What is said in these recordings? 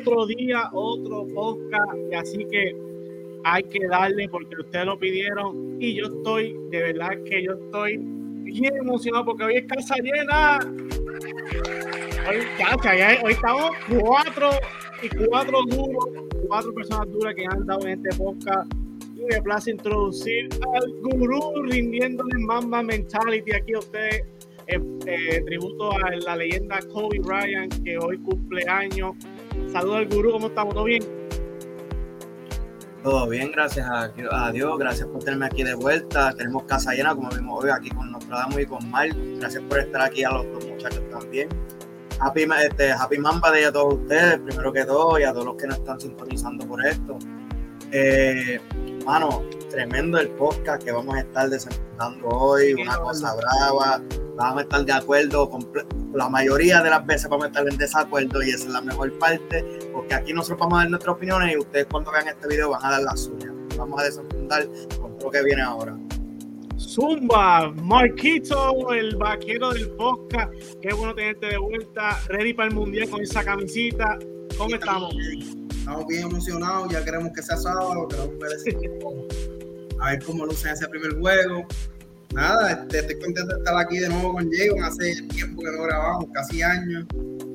Otro día, otro podcast. Y así que hay que darle porque ustedes lo pidieron. Y yo estoy, de verdad que yo estoy bien emocionado porque hoy es casa llena. Hoy, hoy estamos cuatro y cuatro duros, cuatro personas duras que han dado en este podcast. Y me place introducir al gurú rindiéndole Mamba Mentality aquí a ustedes eh, tributo a la leyenda Kobe Bryant, que hoy cumple años. Saludos al gurú, ¿cómo estamos? ¿Todo bien? Todo bien, gracias a, Dios, gracias por tenerme aquí de vuelta. Tenemos casa llena, como vimos hoy, aquí con Nostradamus y con Mal. Gracias por estar aquí a los dos muchachos también. Happy, este, happy Mamba de a todos ustedes, primero que todo, y a todos los que nos están sintonizando por esto. Eh, mano, tremendo el podcast que vamos a estar desarrollando hoy, una cosa brava vamos a estar de acuerdo, con, la mayoría de las veces vamos a estar en desacuerdo y esa es la mejor parte, porque aquí nosotros vamos a dar nuestras opiniones y ustedes cuando vean este video van a dar la suya. Vamos a desenfundar con lo que viene ahora. Zumba, Marquito, el vaquero del podcast. Qué bueno tenerte de vuelta, ready para el mundial con esa camisita. ¿Cómo estamos? Estamos bien emocionados, ya queremos que sea sábado, queremos ver a ver cómo luce ese primer juego nada, este, estoy contento de estar aquí de nuevo con Jason. Hace tiempo que no grabamos, casi años.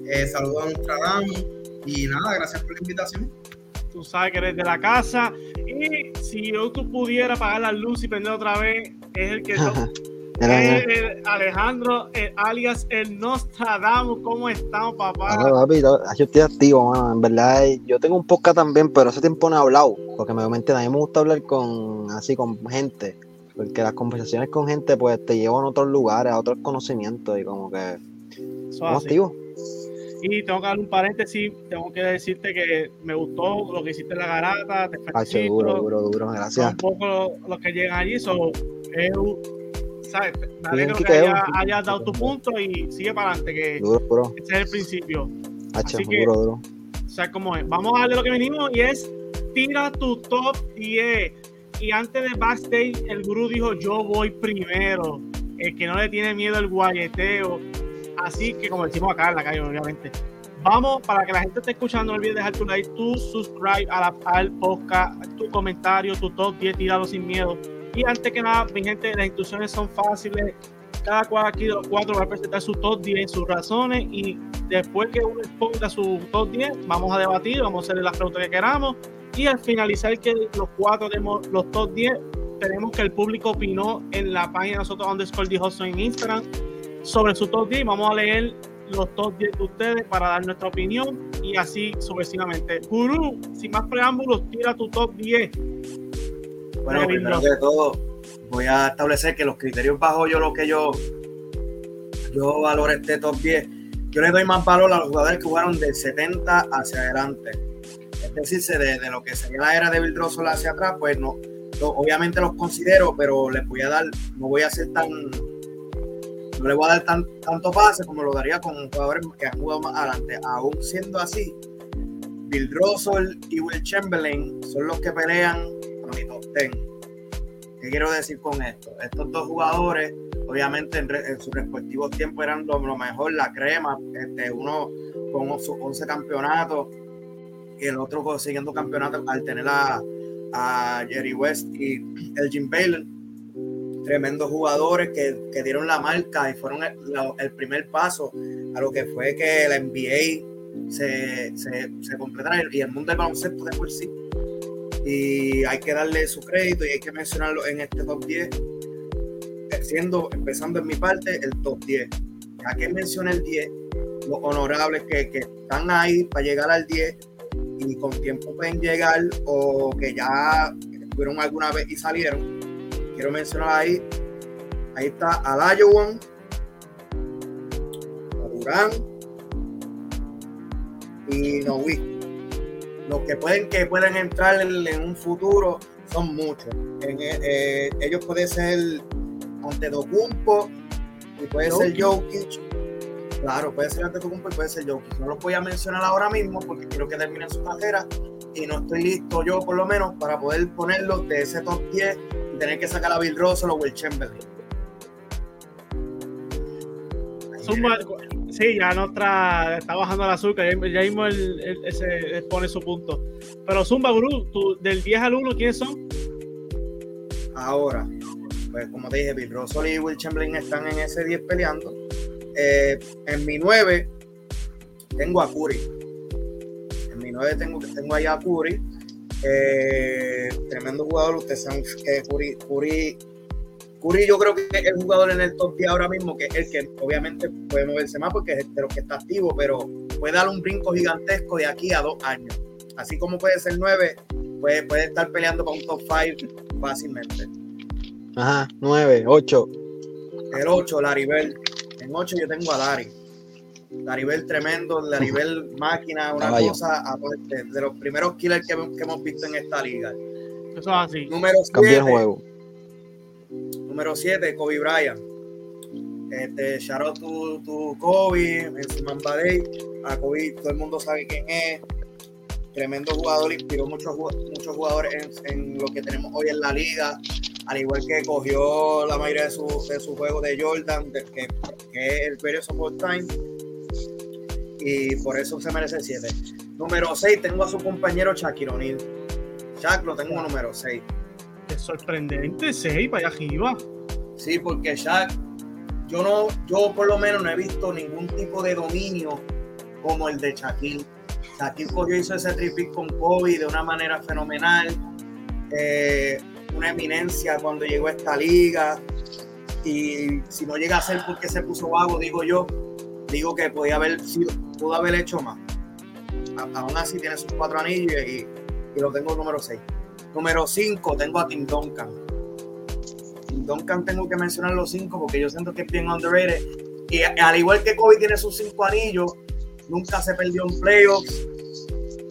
Eh, saludos a Nostradamus y nada, gracias por la invitación. Tú sabes que eres de la casa y si yo tú pudiera apagar la luz y prender otra vez, es el que... Alejandro, alias el Nostradamus, ¿cómo estamos, papá? papi, yo estoy activo, mano. En verdad, yo tengo un podcast también, pero hace tiempo no he hablado, porque me comenté, a mí me gusta hablar con así con gente porque las conversaciones con gente pues te llevan a otros lugares, a otros conocimientos y como que somos activos. Y tengo que dar un paréntesis, tengo que decirte que me gustó lo que hiciste en la garata, te Ay, seguro, duro, duro, gracias. Un poco los que llegan allí, so, es, ¿sabes? Me alegro que haya, hayas dado tu punto y sigue para adelante, que ese es el principio. Así que, duro, duro. O sea, como es. Vamos a darle lo que venimos y es tira tu top 10 y antes de backstage, el gurú dijo: Yo voy primero. El que no le tiene miedo al guayeteo. Así que, como decimos acá en la calle, obviamente. Vamos, para que la gente esté escuchando, no olvides dejar tu like, tu subscribe a la, al podcast, tu comentario, tu top 10 tirado sin miedo. Y antes que nada, mi gente, las instrucciones son fáciles. Cada cual aquí de los cuatro va a presentar su top 10, sus razones. Y después que uno exponga su top 10, vamos a debatir, vamos a hacerle las preguntas que queramos y al finalizar que los cuatro tenemos los top 10, tenemos que el público opinó en la página de nosotros underscore en Instagram sobre su top 10. Vamos a leer los top 10 de ustedes para dar nuestra opinión y así sucesivamente. Guru, sin más preámbulos, tira tu top 10. Bueno, primero que todo, voy a establecer que los criterios bajo yo lo que yo yo valoro este top 10. Yo le doy más valor a los jugadores que jugaron del 70 hacia adelante decirse de, lo que sería la era de Bill Russell hacia atrás, pues no, obviamente los considero, pero les voy a dar, no voy a ser tan, no le voy a dar tan, tanto pase como lo daría con jugadores que han jugado más adelante. Aún siendo así, Bill Russell y Will Chamberlain son los que pelean a mi top 10. ¿Qué quiero decir con esto? Estos dos jugadores, obviamente en, sus respectivos tiempos eran lo, mejor, la crema, este, uno con 11 campeonatos el otro consiguiendo campeonato al tener a, Jerry West y el Jim Baylor. Tremendos jugadores que, dieron la marca y fueron el, primer paso a lo que fue que la NBA se, se, completara y el mundo del baloncesto de por sí. Y hay que darle su crédito y hay que mencionarlo en este top 10. Siendo, empezando en mi parte, el top 10. Ya que mencioné el 10, los honorables que, que están ahí para llegar al 10 y con tiempo pueden llegar o que ya estuvieron alguna vez y salieron. Quiero mencionar ahí, ahí está Alajuwon, Durán y Nowi. Los que pueden que pueden entrar en, un futuro son muchos. En, eh, eh, ellos pueden ser Antetokounmpo y puede ser Jokic Claro, puede ser tu y puede ser yo. No los voy a mencionar ahora mismo porque quiero que terminen su carrera y no estoy listo yo, por lo menos, para poder ponerlos de ese top 10 y tener que sacar a Bill Russell o Will Chamberlain. Sí, ya nuestra está bajando el azúcar, ya, mismo él, él pone su punto. Pero Zumba, Guru, tú, del 10 al 1, ¿quiénes son? Ahora, pues como te dije, Bill Russell y Will Chamberlain están en ese 10 peleando. Eh, en mi 9 tengo a Curry. En mi 9 tengo, tengo allá a Curry. Eh, tremendo jugador. Ustedes saben que Curry, Curry, Curry yo creo que es el jugador en el top 10 ahora mismo, que es el que obviamente puede moverse más porque es de los que está activo, pero puede dar un brinco gigantesco de aquí a dos años. Así como puede ser 9, puede, puede estar peleando para un top 5 fácilmente. Ajá, 9, 8. El 8, Laribel. En 8 yo tengo a Larry. Laribel tremendo, Laribel máquina, una Caballo. cosa aparte, de los primeros killers que, hemos- que hemos visto en esta liga. Eso es así. Número Cambió el 7, juego. número 7, Kobe Bryant. Este, out to, to Kobe en su Mamba Day. A Kobe todo el mundo sabe quién es. Tremendo jugador, inspiró muchos, muchos jugadores en, en lo que tenemos hoy en la liga. Al igual que cogió la mayoría de su, de su juego de Jordan, de- que, que es el of All Time. Y por eso se merece 7. Número 6, tengo a su compañero Shaquille O'Neal. Shaq lo tengo número 6. Es sorprendente, 6 para allá arriba. Sí, porque Shaq, yo no, yo por lo menos no he visto ningún tipo de dominio como el de Shaquille. Shaquille cogió hizo ese tripit con Kobe de una manera fenomenal. Eh, una eminencia cuando llegó a esta liga. Y si no llega a ser porque se puso vago, digo yo, digo que podía haber sido, pudo haber hecho más. Aún así tiene sus cuatro anillos y, y lo tengo número 6. Número 5 tengo a Tim Duncan. Tim Duncan tengo que mencionar los cinco porque yo siento que es bien underrated. Y al igual que Kobe tiene sus cinco anillos, nunca se perdió en playoffs,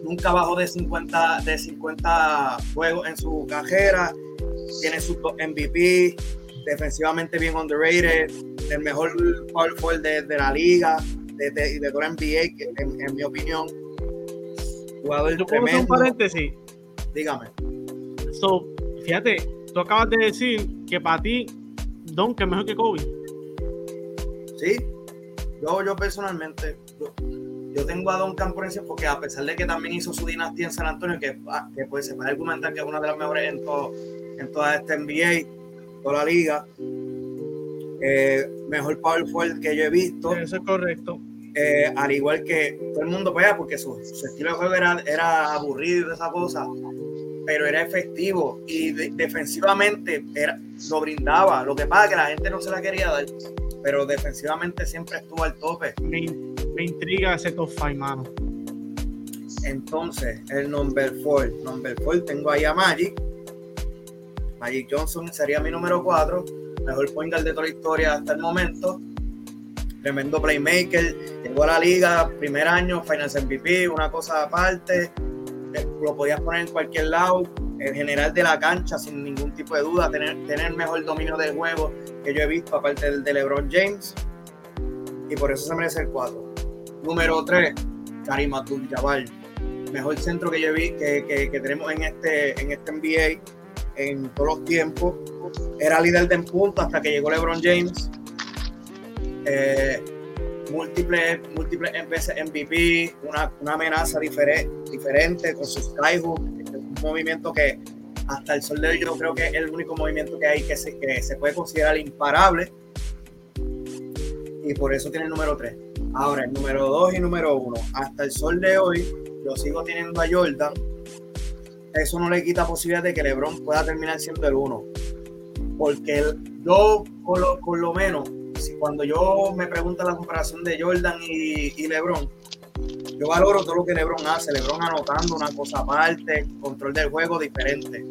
nunca bajó de 50, de 50 juegos en su cajera, tiene sus dos MVP, defensivamente bien underrated, el mejor power forward de, de la liga, de, de, de toda la NBA, que en, en mi opinión. Jugador Yo hacer un tremendo. paréntesis. Dígame. So, fíjate, tú acabas de decir que para ti, Don, que es mejor que Kobe. Sí, yo, yo personalmente, yo, yo tengo a Duncan por encima porque a pesar de que también hizo su dinastía en San Antonio, que, ah, que pues, se puede argumentar que es una de las mejores en, todo, en toda esta NBA, toda la liga, eh, mejor power forward que yo he visto, Eso es correcto. eh, al igual que todo el mundo, pues, porque su, su estilo de juego era, era aburrido y esa cosa, pero era efectivo y de- defensivamente era, lo brindaba. Lo que pasa es que la gente no se la quería dar, pero defensivamente siempre estuvo al tope. Me, me intriga ese top 5, mano. Entonces, el number 4, number 4 tengo ahí a Magic. Magic Johnson sería mi número 4, mejor point guard de toda la historia hasta el momento. Tremendo playmaker, llegó a la liga, primer año, Finance MVP, una cosa aparte. Eh, Lo podías poner en cualquier lado, el general de la cancha sin ningún tipo de duda, tener, tener mejor dominio del juego que yo he visto, aparte del de LeBron James. Y por eso se merece el 4. Número 3, Karim Abdul-Jabbar mejor centro que yo vi que, que, que tenemos en este, en este NBA en todos los tiempos. Era líder de en punto hasta que llegó LeBron James. Eh, múltiples, múltiples veces MVP, una, una amenaza difere- diferente con sus skyhook, un movimiento que hasta el sol de hoy yo creo que es el único movimiento que hay que se, que se puede considerar imparable. Y por eso tiene el número 3. Ahora, el número 2 y número 1. Hasta el sol de hoy, yo sigo teniendo a Jordan. Eso no le quita posibilidad de que LeBron pueda terminar siendo el 1. Porque el- yo, por lo, por lo menos, si cuando yo me preguntan la comparación de Jordan y, y LeBron, yo valoro todo lo que LeBron hace. LeBron anotando una cosa aparte, control del juego diferente.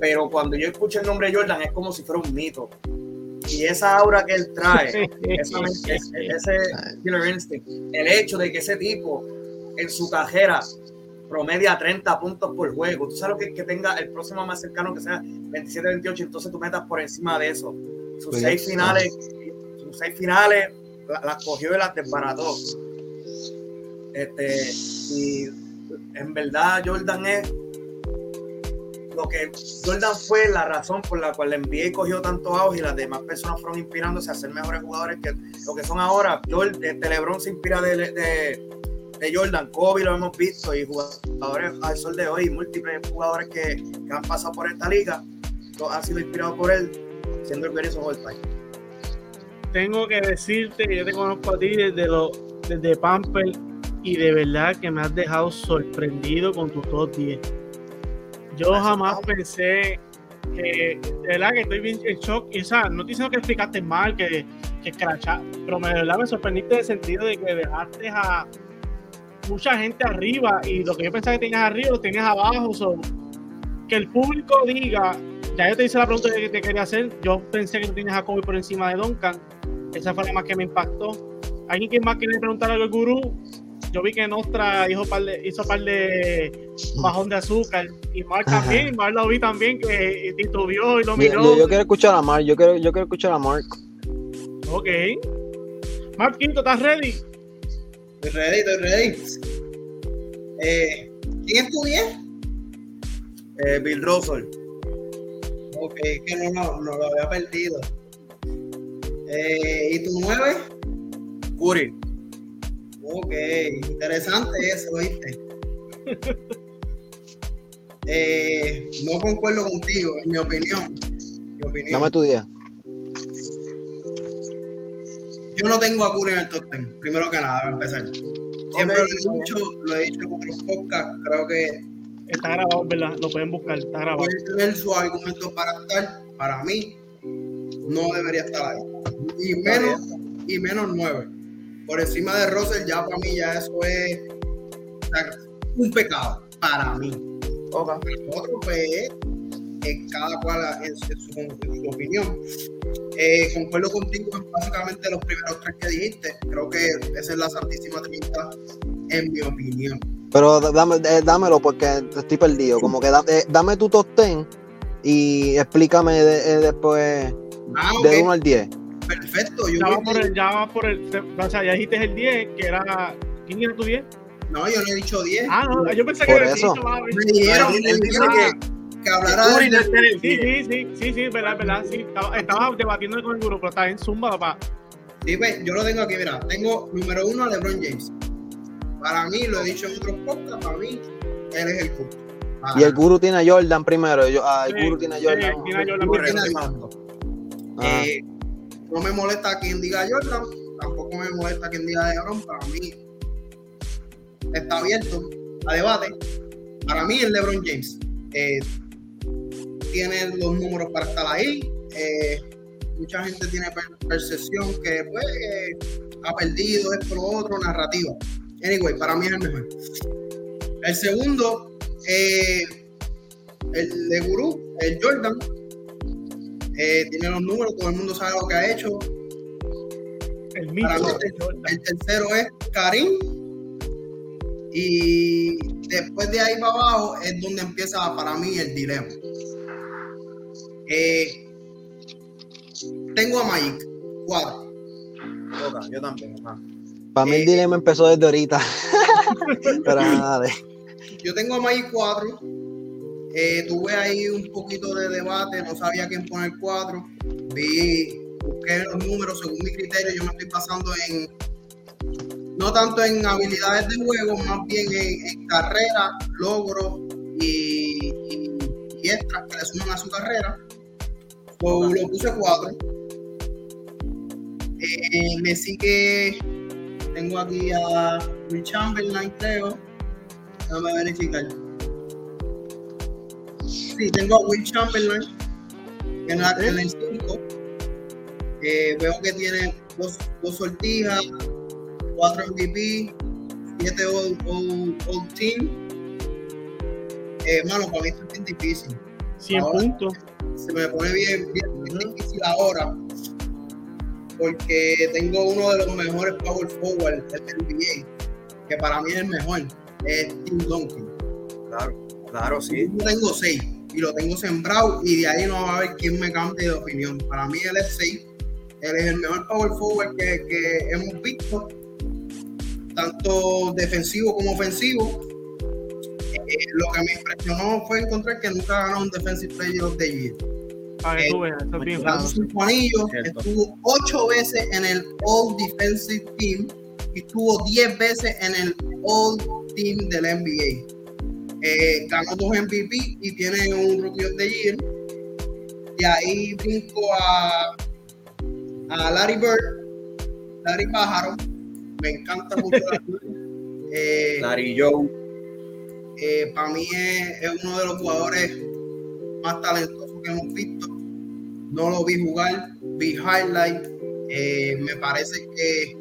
Pero cuando yo escucho el nombre Jordan es como si fuera un mito. Y esa aura que él trae, esa- ese, ese killer instinct, el hecho de que ese tipo en su cajera promedia 30 puntos por juego, tú sabes lo que, que tenga el próximo más cercano que sea 27-28, entonces tú metas por encima de eso. Sus Pues, seis finales, sus seis finales la- las cogió y las desbarató. Este, y en verdad Jordan es lo que Jordan fue la razón por la cual la NBA cogió tanto auge y las demás personas fueron inspirándose a ser mejores jugadores que lo que son ahora. Jordan, este LeBron se inspira de, de, de, Jordan, Kobe lo hemos visto y jugadores al sol de hoy, múltiples jugadores que, que han pasado por esta liga, todos han sido inspirados por él, siendo el of all time. Tengo que decirte que yo te conozco a ti desde, lo, desde Pamper y de verdad que me has dejado sorprendido con tu top 10 yo jamás pensé que, de verdad que estoy bien en shock. Y, o sea, no te diciendo que explicaste mal, que, que pero de verdad me sorprendiste en el sentido de que dejaste a mucha gente arriba y lo que yo pensaba que tenías arriba lo tenías abajo. que el público diga, ya yo te hice la pregunta que te quería hacer, yo pensé que tú tienes a Kobe por encima de Duncan. Esa fue la más que me impactó. ¿Alguien que más quiere preguntar algo al gurú? yo vi que Nostra hizo par de, hizo par de bajón de azúcar y Mark también, Mark lo vi también que titubió y lo miró. Yo, yo, quiero escuchar a Mark, yo quiero, yo quiero escuchar a Mark. Ok. Mark Quinto, ¿estás ready? Estoy ready, estoy ready. Eh, ¿Quién es tu 10? Eh, Bill Russell. Ok, que no, no, no lo había perdido. Eh, ¿Y tu 9? Curry. Ok, interesante eso, ¿viste? eh, no concuerdo contigo, en mi opinión. Mi opinión. Dame tu día. Yo no tengo a Curry en el top 10, primero que nada, para empezar. Siempre lo he dicho, lo he dicho con los podcasts, creo que. Está grabado, ¿verdad? Lo pueden buscar, está grabado. Puede tener su argumento para estar, para mí, no debería estar ahí. Y menos, y menos 9 por encima de Russell, ya para mí ya eso es un pecado, para mí. Okay. Otro pues cada cual en su, opinión. Eh, concuerdo contigo en básicamente los primeros tres que dijiste. Creo que esa es la Santísima Trinidad, en mi opinión. Pero dame, eh, dámelo porque estoy perdido. Como que eh, dame tu top ten y explícame después ah, de 1 al 10. Perfecto. Yo ya, va por el, ya va por el. O sea, ya dijiste el 10, que era. ¿Quién era tu 10? No, yo no he dicho 10. Ah, no, yo pensé por que eso. Me dijeron, que, que hablara de. Sí, sí, sí, sí, sí, verdad, verdad. Sí, estaba, estaba debatiendo con el grupo, pero está en Zumba, papá. Sí, pues, yo lo tengo aquí, mira. Tengo número uno a LeBron James. Para mí, lo he dicho en otros podcasts, para mí, él es el punto. Y el guru tiene a Jordan primero. Yo, ah, el guru tiene a Jordan. Sí, tiene a Jordan primero. Ah. Eh, no me molesta quien diga Jordan, tampoco me molesta quien diga LeBron. Para mí está abierto a debate. Para mí, el LeBron James eh, tiene los números para estar ahí. Eh, mucha gente tiene percepción que pues, ha perdido esto, lo otro, narrativa. Anyway, para mí es el mejor. El segundo, eh, el de Guru, el Jordan, eh, tiene los números, todo el mundo sabe lo que ha hecho. El, el, tercero es Karim. Y después de ahí para abajo es donde empieza para mí el dilema. Eh, tengo a Mike, cuatro. yo también. Para mí el eh, dilema empezó desde ahorita. Pero nada. Yo tengo a Mike 4 eh, tuve ahí un poquito de debate, no sabía quién poner cuatro. Vi, busqué los números según mi criterio. Yo me estoy pasando en, no tanto en habilidades de juego, más bien en, carrera, logros y, y, extras que le suman a su carrera. Lo puse cuatro. Eh, me sigue, tengo aquí a Will Chamberlain, creo. Déjame verificar. Sí, tengo a Will Chamberlain en, la, en el 5. Eh, veo que tiene dos, dos sortijas, cuatro MVP, siete All, all, Team. Eh, mano, para mí esto es bien difícil. 100 puntos. Se me pone bien, bien, difícil ahora porque tengo uno de los mejores power forward del NBA, que para mí es el mejor, es Tim Duncan. Claro, claro, sí. Yo tengo seis y lo tengo sembrado y de ahí no va a haber quien me cambie de opinión. Para mí él es 6. Él es el mejor power forward que, que hemos visto, tanto defensivo como ofensivo. Eh, lo que me impresionó fue encontrar que nunca ganó un Defensive Player of the Year. Para que Eh, tú eso es bien anillos, Cierto. estuvo ocho veces en el All Defensive Team y estuvo diez veces en el All Team del NBA. Eh, ganó dos MVP y tiene un Rookie of the Year. De ahí brinco a, a Larry Bird, Larry Pájaro. Me encanta mucho Larry. Eh, Larry Joe. Eh, para mí es, uno de los jugadores más talentosos que hemos visto. No lo vi jugar, vi highlight. Eh, me parece que,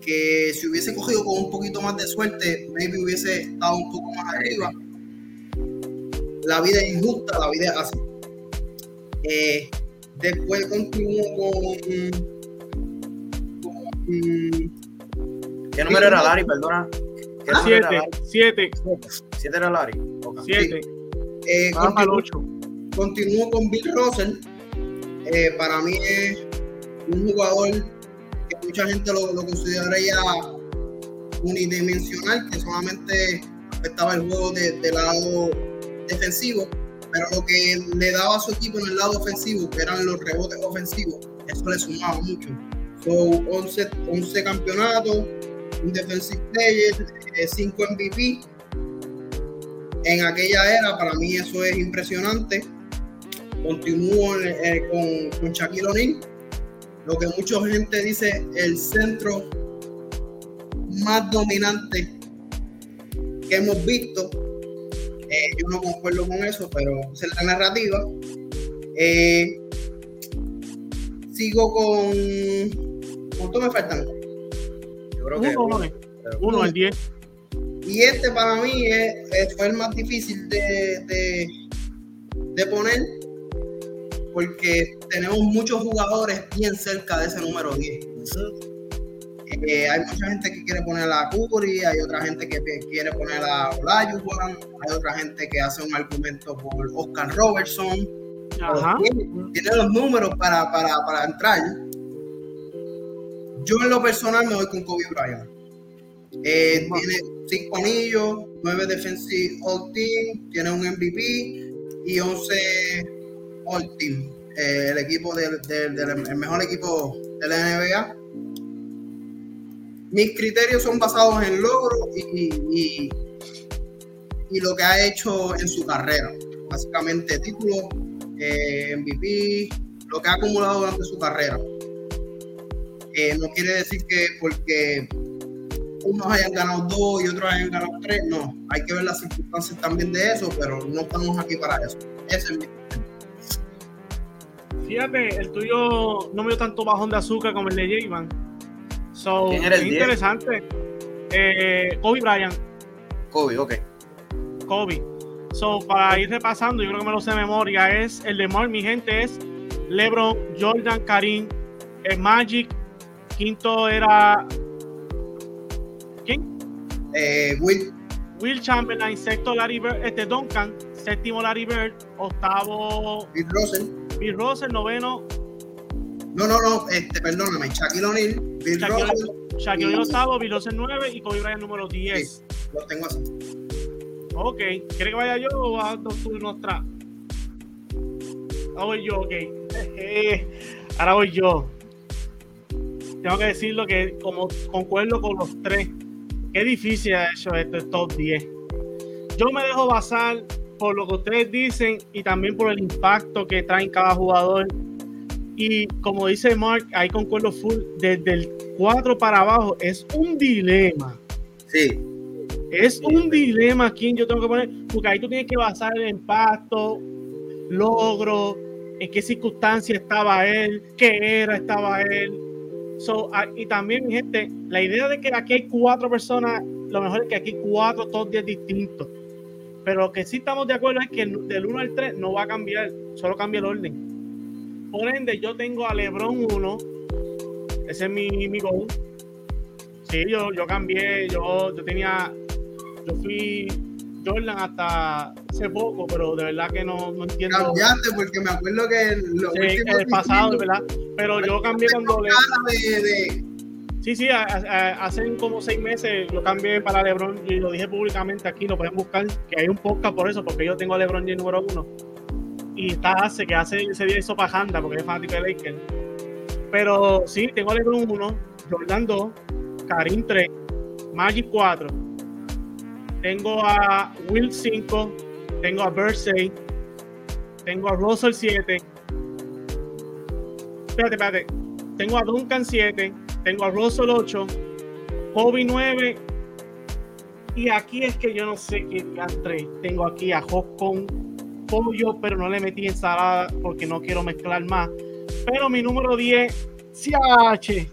que si hubiese cogido con un poquito más de suerte, maybe hubiese estado un poco más arriba. La vida es injusta, la vida es así. Eh, después continúo con, con ¿Qué número era Larry? Perdona. ¿Qué número era Siete, siete, ¿Siete era Larry? Ok. siete. eh, para el continúo-. Continúo con Bill Russell. Eh, para mí es un jugador que mucha gente lo, lo consideraría unidimensional, que solamente afectaba el juego de- del lado defensivo, pero lo que le daba a su equipo en el lado ofensivo, que eran los rebotes ofensivos, eso le sumaba mucho. So, 11, 11 campeonatos, un defensive player, 5 MVP. En aquella era, para mí eso es impresionante. Continúo eh, con, con Shaquille O'Neal, lo que mucha gente dice el centro más dominante que hemos visto. Eh, yo no concuerdo con eso, pero es la narrativa. Eh, sigo con. ¿Cuánto me faltan? Creo que. Uno, eh. uno, el diez. Y este para mí es, es- fue el más difícil de, de, de poner porque tenemos muchos jugadores bien cerca de ese número 10. Eh, hay mucha gente que quiere poner a Curry, hay otra gente que quiere poner a Olajuwon, hay otra gente que hace un argumento por Oscar Robertson. Ajá. Tiene, tiene los números para, para, para entrar. Yo en lo personal me voy con Kobe Bryant. Eh, tiene cinco anillos, nueve defensive all team, tiene un MVP y 11 all team. Eh, el equipo del, del- del- el mejor equipo de la NBA. Mis criterios son basados en logros y, y- y lo que ha hecho en su carrera. Básicamente títulos, eh, MVP, lo que ha acumulado durante su carrera. Eh, no quiere decir que porque unos hayan ganado dos y otros hayan ganado tres, no. Hay que ver las circunstancias también de eso, pero no estamos aquí para eso. Ese es mi Fíjate, el tuyo no me dio tanto bajón de azúcar como el de J-Man. So, ¿Quién era el es 10? interesante. Eh, Kobe Bryant, Kobe, ok. Kobe. So, para ir repasando, yo creo que me lo sé de memoria, es el de Mark, mi gente, es LeBron, Jordan, Karim, el Magic, quinto era ¿quién? eh, Will, Will Chamberlain, sexto Larry Bird, este Duncan, séptimo Larry Bird, octavo Bill Russell. Bill Russell, noveno No, no, no, este, perdóname, Shaquille O'Neal, Bill Shaquille Russell, Shaquille O'Neal octavo, Bill Russell nueve y Kobe Bryant número 10. lo tengo así. Ok, ¿quieres que vaya yo o vas tú nuestra? Ahora voy yo, ok. Ahora voy yo. Tengo que decirlo que como concuerdo con los tres, qué difícil ha hecho este top 10. Yo me dejo basar por lo que ustedes dicen y también por el impacto que traen cada jugador. Y como dice Mark, ahí concuerdo full, desde el 4 para abajo es un dilema. Sí. Es un dilema quién yo tengo que poner, porque ahí tú tienes que basar el impacto, logro, en qué circunstancia estaba él, qué era estaba él. So, ah, y también, mi gente, la idea de que aquí hay cuatro personas, lo mejor es que aquí cuatro top 10 distintos. Pero lo que sí estamos de acuerdo es que del 1 al 3 no va a cambiar, solo cambia el orden. Por ende, yo tengo a LeBron 1, ese es mi, mi. Sí, yo, yo cambié, yo, yo tenía, yo fui Jordan hasta hace poco, pero de verdad que no, no entiendo. Cambiaste porque me acuerdo que lo Sí, el pasado, verdad. Pero yo cambié cuando le, de, de, Sí, sí, hace como seis meses lo cambié para LeBron y lo dije públicamente aquí, lo pueden buscar, que hay un podcast por eso, porque yo tengo a LeBron James número uno. Y está hace que hace ese día hizo pajanda porque es fanático de Lakers. Pero sí, tengo a LeBron 1, Jordan 2, Karim 3, Magic 4, tengo a Will 5, tengo a Bird 6, tengo a Russell 7. Espérate, espérate. Tengo a Duncan 7, tengo a Russell 8, Kobe 9. Y aquí es que yo no sé qué castre. Tengo aquí a Hawk con pollo, pero no le metí ensalada porque no quiero mezclar más. Pero mi número 10, CH.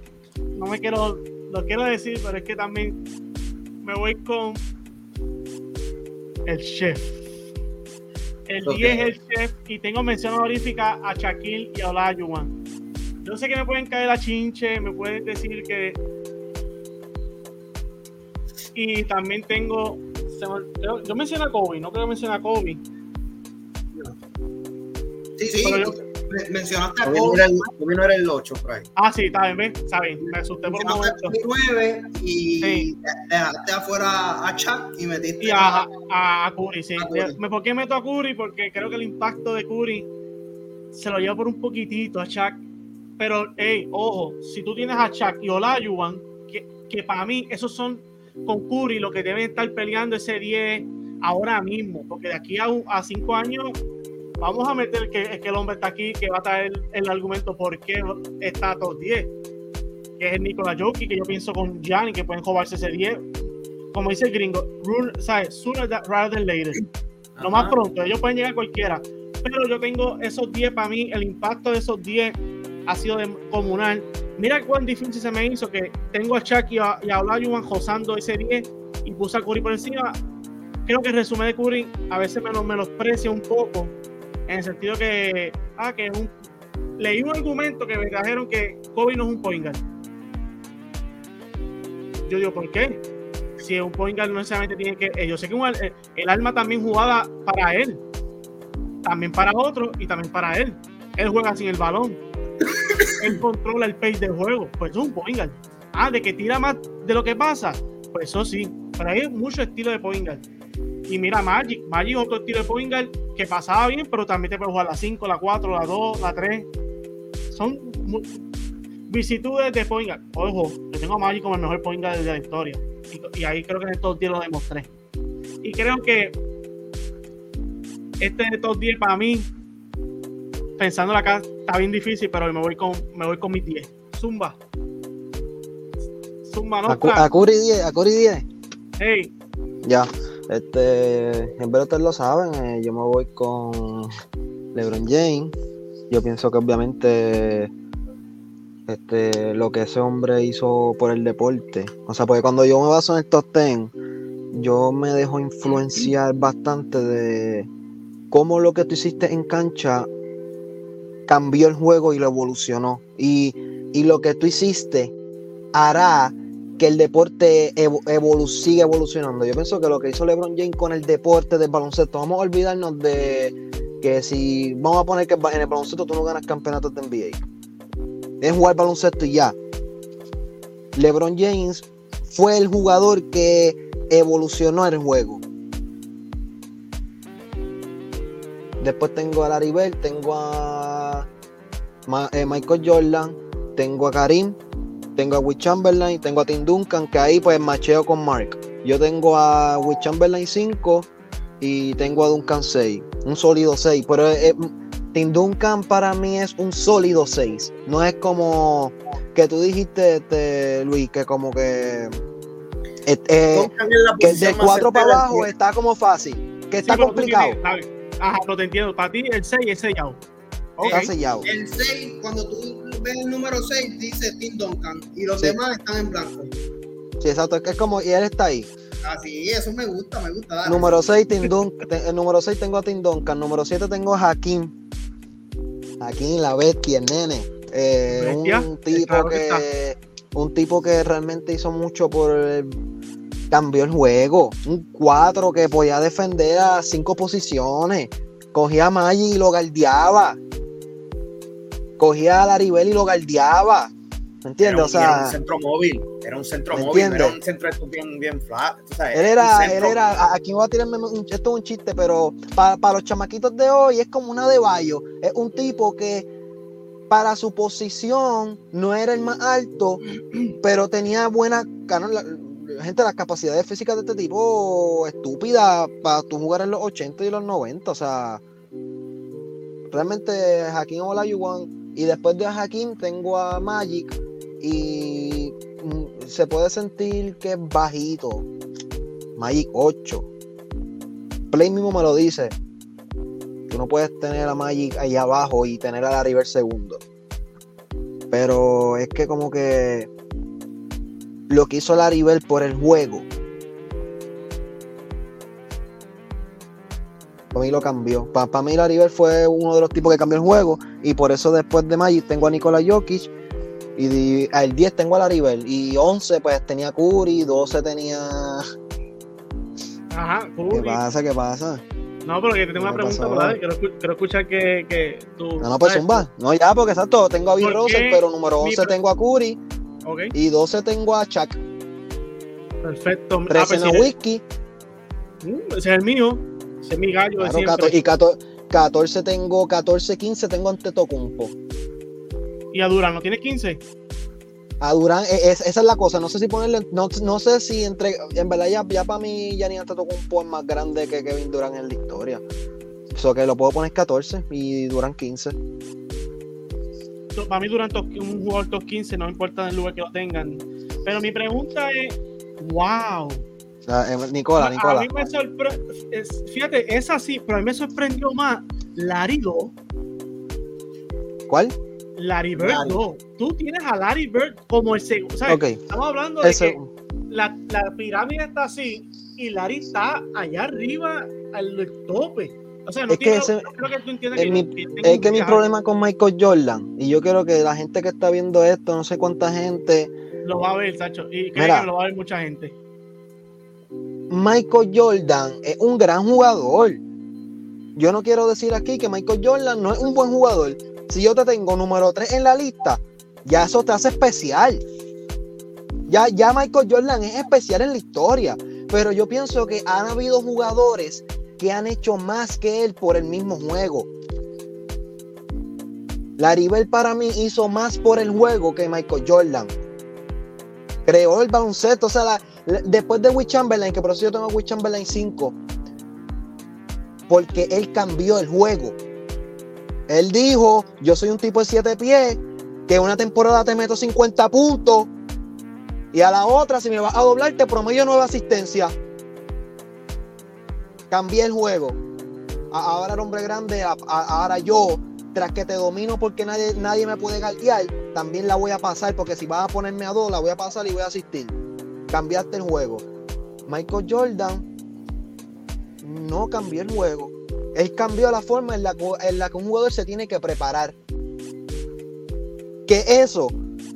No me quiero, lo quiero decir, pero es que también me voy con el chef. El 10 es el chef y tengo mención honorífica a Shaquille y a Olajuwon. Yo sé que me pueden caer a chinche, me pueden decir que. Y también tengo. Yo, menciono a Kobe, no creo que mencione a Kobe. Sí, sí, mencionaste a Kobe. Kobe no era el 8, por Ah, sí, está bien, está bien. Me asusté por un momento. 9 y sí. dejaste afuera a Chuck y metiste y a, a, Curry, sí. ¿Por qué meto a Curry? Porque creo que el impacto de Curry se lo lleva por un poquitito a Chuck pero, hey, ojo, si tú tienes a Chuck y Olajuwon, que, que para mí esos son con Curry lo que deben estar peleando ese 10 ahora mismo, porque de aquí a, a cinco años vamos a meter que, que el hombre está aquí, que va a traer el, argumento por qué está a todos 10, que es el Nikola Jokic, que yo pienso con Gianni, que pueden jugarse ese 10, como dice el gringo, ¿sabes? sooner rather than later, lo más pronto, ellos pueden llegar a cualquiera, pero yo tengo esos 10 para mí, el impacto de esos 10 ha sido de, comunal. Mira cuán difícil se me hizo que tengo a Chuck y a, y a Olajuwon josando ese 10 y puse a Curry por encima. Creo que el resumen de Curry a veces me lo menosprecia un poco, en el sentido que, ah, que un, leí un argumento que me trajeron que Kobe no es un point. Yo digo, ¿por qué? Si es un point no necesariamente tiene que... Eh, yo sé que el, el alma también jugada para él, también para otro y también para él. Él juega sin el balón él controla el pace del juego. Pues es un point Ah, de que tira más de lo que pasa. Pues eso sí. Pero hay mucho estilo de point Y mira Magic. Magic otro estilo de point que pasaba bien, pero también te puede jugar la 5, la 4, la 2, la 3. Son visitudes de point Ojo, yo tengo a Magic como el mejor point de la historia. Y, ahí creo que en estos días lo demostré. Y creo que este de estos 10 para mí pensando acá está bien difícil, pero me voy con, me voy con mis 10. Zumba. Zumba, no. A, Curry 10, a Curry 10. Hey. Ya. Este, en verdad ustedes lo saben, eh, yo me voy con LeBron James. Yo pienso que obviamente este, lo que ese hombre hizo por el deporte. O sea, porque cuando yo me baso en el top 10, yo me dejo influenciar bastante de cómo lo que tú hiciste en cancha cambió el juego y lo evolucionó. Y, lo que tú hiciste hará que el deporte siga evolucionando. Yo pienso que lo que hizo LeBron James con el deporte del baloncesto, vamos a olvidarnos de que si vamos a poner que en el baloncesto tú no ganas campeonatos de NBA. Es jugar baloncesto y ya. LeBron James fue el jugador que evolucionó el juego. Después tengo a Larry Bird, tengo a eh, Michael Jordan, tengo a Karim, tengo a Wick Chamberlain, tengo a Tim Duncan, que ahí pues macheo con Mark. Yo tengo a Wick Chamberlain 5 y tengo a Duncan 6, un sólido 6, pero eh, eh, Tim Duncan para mí es un sólido 6. No es como que tú dijiste, este, Luis, que como que, que de 4 para abajo está como fácil, que está complicado. Ajá, pero te entiendo. Para ti, el 6 es sellado. Está sellado. El 6, cuando tú ves el número 6, dice Tim Duncan. Y los demás están en blanco. Sí, exacto. Es como, y él está ahí. Ah, sí, eso me gusta, me gusta. Número 6, Tim Duncan. El número 6 tengo a Tim Duncan. Número 7 tengo a Hakim. Hakim, la bestia, el nene. Eh, un tipo que, un tipo que realmente hizo mucho por el cambió el juego. Un 4 que podía defender a cinco posiciones. Cogía a Maggi y lo guardiaba. Cogía a Laribel y lo guardiaba. ¿Me entiendes? O sea, era un centro móvil, era un centro móvil, era un centro bien, bien flat. él era, él era, aquí voy a tirarme, esto es un chiste, pero para, para los chamaquitos de hoy es como una de Bayo. Es un tipo que para su posición no era el más alto, pero tenía buena, la, gente, las capacidades físicas de este tipo estúpida para tú jugar en los 80 y los 90, o sea, realmente Hakim Olajuwon y después de Hakim tengo a Magic y mm, se puede sentir que es bajito. Magic 8. Play mismo me lo dice. Tú no puedes tener a Magic ahí abajo y tener a la River segundo. Pero es que como que lo que hizo la River por el juego. Para mí lo cambió. Para, mí la River fue uno de los tipos que cambió el juego. Y por eso después de Magic tengo a Nikola Jokic y al 10 tengo a la River. Y 11 pues tenía Curry, 12 tenía... Ajá, Curry. ¿Qué pasa? ¿Qué pasa? No, pero que te tengo una pregunta, ¿verdad? Quiero, quiero, escuchar que, que tú... No, no, pues zumba. No, ya, porque exacto, tengo a Bill Russell, pero número 11 tengo a Curry. Okay. Y 12 tengo a Chuck. Perfecto. 13 ah, pues, Whisky. Uh, ese es el mío. Ese es mi gallo de siempre. y 14, tengo, 14, 15 tengo ante Tocumpo. ¿Y a Durán no tiene 15? A Durán, e, esa es la cosa, no sé si ponerle, no, no sé si entre, en verdad ya, ya para mí ya ni hasta tocó un poco más grande que Kevin Durán en la historia. Eso que lo puedo poner 14 y Durán 15. Para mí Durán un jugador top 15, no importa el lugar que lo tengan. Pero mi pregunta es, wow. Eh, Nicola, Nicola. A mí me sorprendió, fíjate, es así, pero a mí me sorprendió más Larido. ¿Cuál? Larry Bird, no. Tú tienes a Larry Bird como el segundo. Estamos hablando de que la, la, pirámide está así y Larry está allá arriba al tope. O sea, no, es que, creo que tú entiendas que, mi, es que mi problema con Michael Jordan, y yo quiero que la gente que está viendo esto, no sé cuánta gente. Lo va a ver, Sacho. Y creo que lo va a ver mucha gente. Michael Jordan es un gran jugador. Yo no quiero decir aquí que Michael Jordan no es un buen jugador, si yo te tengo número 3 en la lista, ya eso te hace especial. Ya, ya Michael Jordan es especial en la historia. Pero yo pienso que han habido jugadores que han hecho más que él por el mismo juego. Laribel para mí hizo más por el juego que Michael Jordan. Creó el baloncesto. O sea, después de Wick Chamberlain, que por eso yo tengo Wick Chamberlain 5, porque él cambió el juego. Él dijo, yo soy un tipo de siete pies, que una temporada te meto 50 puntos y a la otra, si me vas a doblar, te promedio nueva asistencia. Cambié el juego. Ahora era hombre grande, ahora yo, tras que te domino porque nadie, nadie me puede galdear, también la voy a pasar porque si vas a ponerme a dos, la voy a pasar y voy a asistir. Cambiaste el juego. Michael Jordan no cambió el juego. Él cambió la forma en la, que un jugador se tiene que preparar. Que eso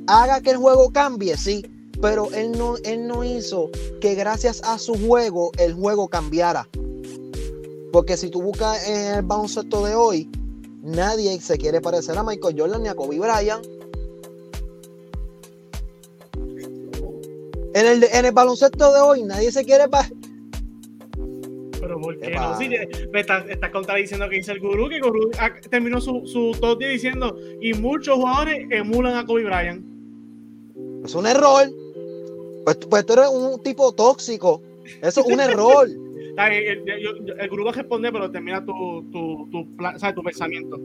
haga que el juego cambie, sí, pero él no, él no hizo que gracias a su juego el juego cambiara. Porque si tú buscas en el baloncesto de hoy, nadie se quiere parecer a Michael Jordan ni a Kobe Bryant. En el, en el baloncesto de hoy, nadie se quiere parecer pero ¿por qué no? Si me estás está contradiciendo que dice el gurú, que el gurú terminó su, su top 10 diciendo, y muchos jugadores emulan a Kobe Bryant. Es un error. Pues, pues tú eres un tipo tóxico. Eso es un error. el, el, gurú va a responder, pero termina tu, tu, tu, tu pensamiento.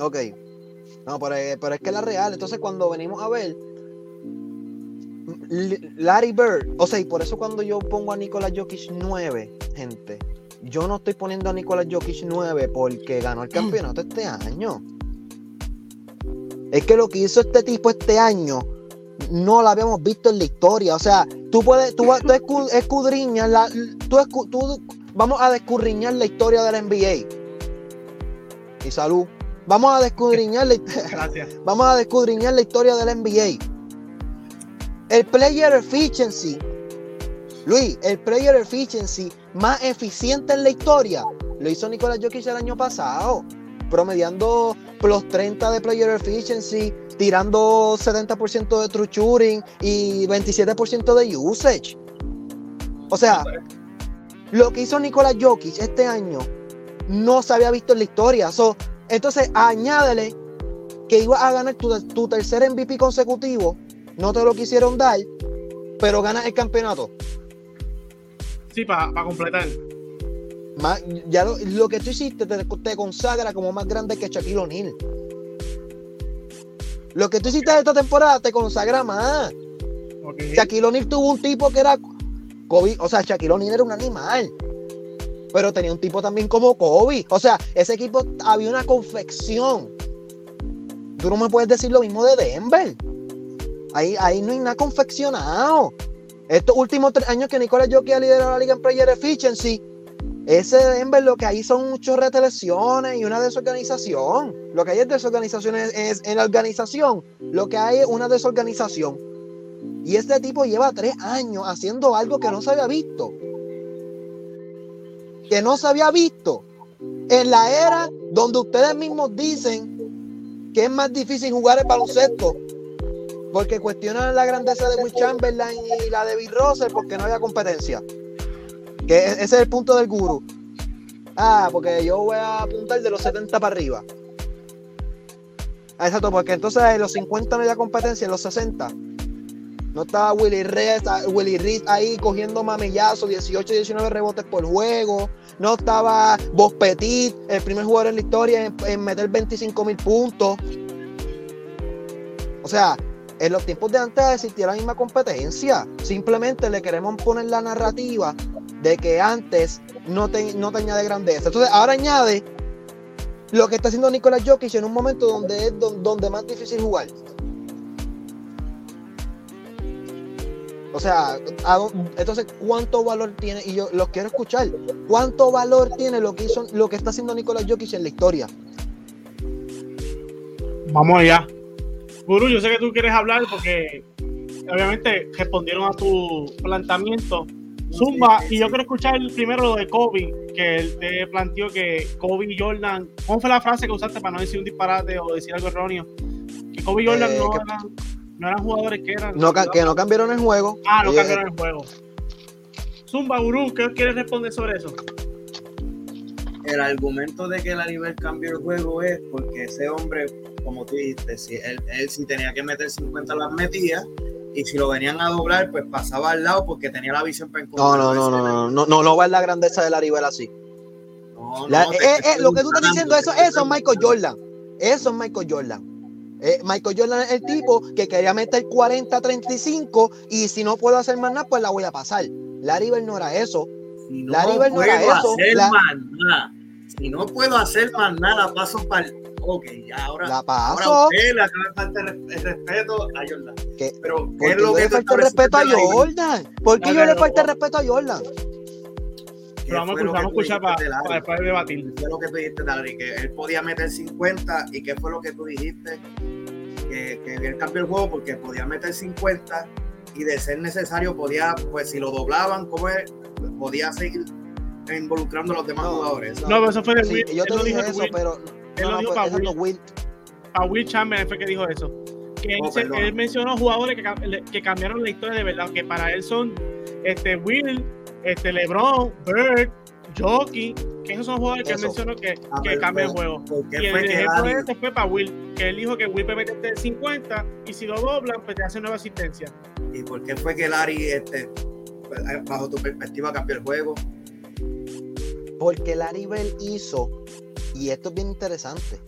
Ok. No, pero, pero es que es la real. Entonces, cuando venimos a ver, Larry Bird, o sea, y por eso cuando yo pongo a Nikola Jokic 9, gente, yo no estoy poniendo a Nikola Jokic 9 porque ganó el campeonato este año. Es que lo que hizo este tipo este año no lo habíamos visto en la historia. O sea, tú puedes, tú, tú escudriñas la, tú, vamos a descudriñar la historia del NBA. Y salud. Vamos a descudriñar la, vamos a descudriñar la historia del NBA. El player efficiency, Luis, el player efficiency más eficiente en la historia lo hizo Nicolás Jokic el año pasado. promediando plus 30 de player efficiency, tirando 70% de true shooting y 27% de usage. O sea, lo que hizo Nicolás Jokic este año no se había visto en la historia. entonces, añádele que iba a ganar tu, tercer MVP consecutivo. No te lo quisieron dar, pero ganas el campeonato. Sí, para completar. ya lo, que tú hiciste te, consagra como más grande que Shaquille O'Neal. Lo que tú hiciste esta temporada te consagra más. Shaquille O'Neal tuvo un tipo que era Kobe, o sea, Shaquille O'Neal era un animal. Pero tenía un tipo también como Kobe. O sea, ese equipo había una confección. Tú no me puedes decir lo mismo de Denver. Ahí, ahí no hay nada confeccionado. Estos últimos tres años que Nicolás Jokic ha liderado la liga en player efficiency, ese Denver lo que hay son muchos lesiones y una desorganización. Lo que hay es desorganización es, en la organización. Lo que hay es una desorganización. Y este tipo lleva tres años haciendo algo que no se había visto. Que no se había visto. En la era donde ustedes mismos dicen que es más difícil jugar el baloncesto. Porque cuestionan la grandeza de Will Chamberlain y la de Bill Russell porque no había competencia. Que e-, ese es el punto del guru. Ah, porque yo voy a apuntar de los 70 para arriba. Ah, exacto, porque entonces en los 50 no había competencia, en los 60 no estaba Willy Reed, Willy Reed ahí cogiendo mamillazos, 18, 19 rebotes por juego. No estaba Vos Petit, el primer jugador en la historia en, meter 25 mil puntos. O sea, en los tiempos de antes existía la misma competencia. Simplemente le queremos poner la narrativa de que antes no te, no te añade grandeza. Entonces ahora añade lo que está haciendo Nicolás Jokic en un momento donde es donde más difícil jugar. O sea, entonces, ¿cuánto valor tiene? Y yo los quiero escuchar. ¿Cuánto valor tiene lo que hizo, lo que está haciendo Nicolás Jokic en la historia? Vamos allá. Guru, yo sé que tú quieres hablar porque obviamente respondieron a tu planteamiento. Zumba, y yo quiero escuchar primero lo de Kobe, que él te planteó que Kobe y Jordan, ¿cómo fue la frase que usaste para no decir un disparate o decir algo erróneo? Que Kobe y Jordan eh, no eran no eran jugadores que eran. No, que no cambiaron el juego. Ah, no cambiaron el juego. Zumba Uru, ¿qué quieres responder sobre eso? El argumento de que la nivel cambió el juego es porque ese hombre, como tú dijiste, si él, él si tenía que meter 50 las metía y si lo venían a doblar, pues pasaba al lado porque tenía la visión para No, no, no, no, no, no, no, no va en la grandeza de la nivel así. No, no, eh, eh, lo que tú estás diciendo, eso, eso es Michael Jordan. Eso es Michael Jordan. Eh, Michael Jordan es el tipo que quería meter 40-35 y si no puedo hacer más nada, pues la voy a pasar. Bird no era eso. Si no Bird no era eso. Nada. Si no puedo hacer más nada, paso para el. Ok, ya ahora. La paso. Ahora usted le falta el respeto a Jordan. ¿Qué? Pero, ¿qué es lo que le falta el respeto a Jordan? ¿Por qué yo le falta el respeto a Jordan? Pero vamos, a escuchar para, después debatir. ¿Qué fue lo que tú dijiste, Larry? Que él podía meter 50 y qué fue lo que tú dijiste? Que, que él cambió el juego porque podía meter 50 y de ser necesario podía, pues si lo doblaban, como él, podía seguir involucrando a los demás jugadores. No, pero eso fue de Will. Yo te dije eso, pero él lo dijo para Will. Para Will Chamberlain fue que dijo eso. Que él, oh, mencionó jugadores que, que, cambiaron la historia de verdad, que para él son este Will, este LeBron, Bird, Jockey, que esos son jugadores que él mencionó que, que cambian el juego. Y el ejemplo de este fue para Will, que él dijo que Will puede meterte 50 y si lo doblan, pues te hace nueva asistencia. ¿Y por qué fue que Larry, este, bajo tu perspectiva, cambió el juego? Porque Larry Bird hizo, y esto es bien interesante,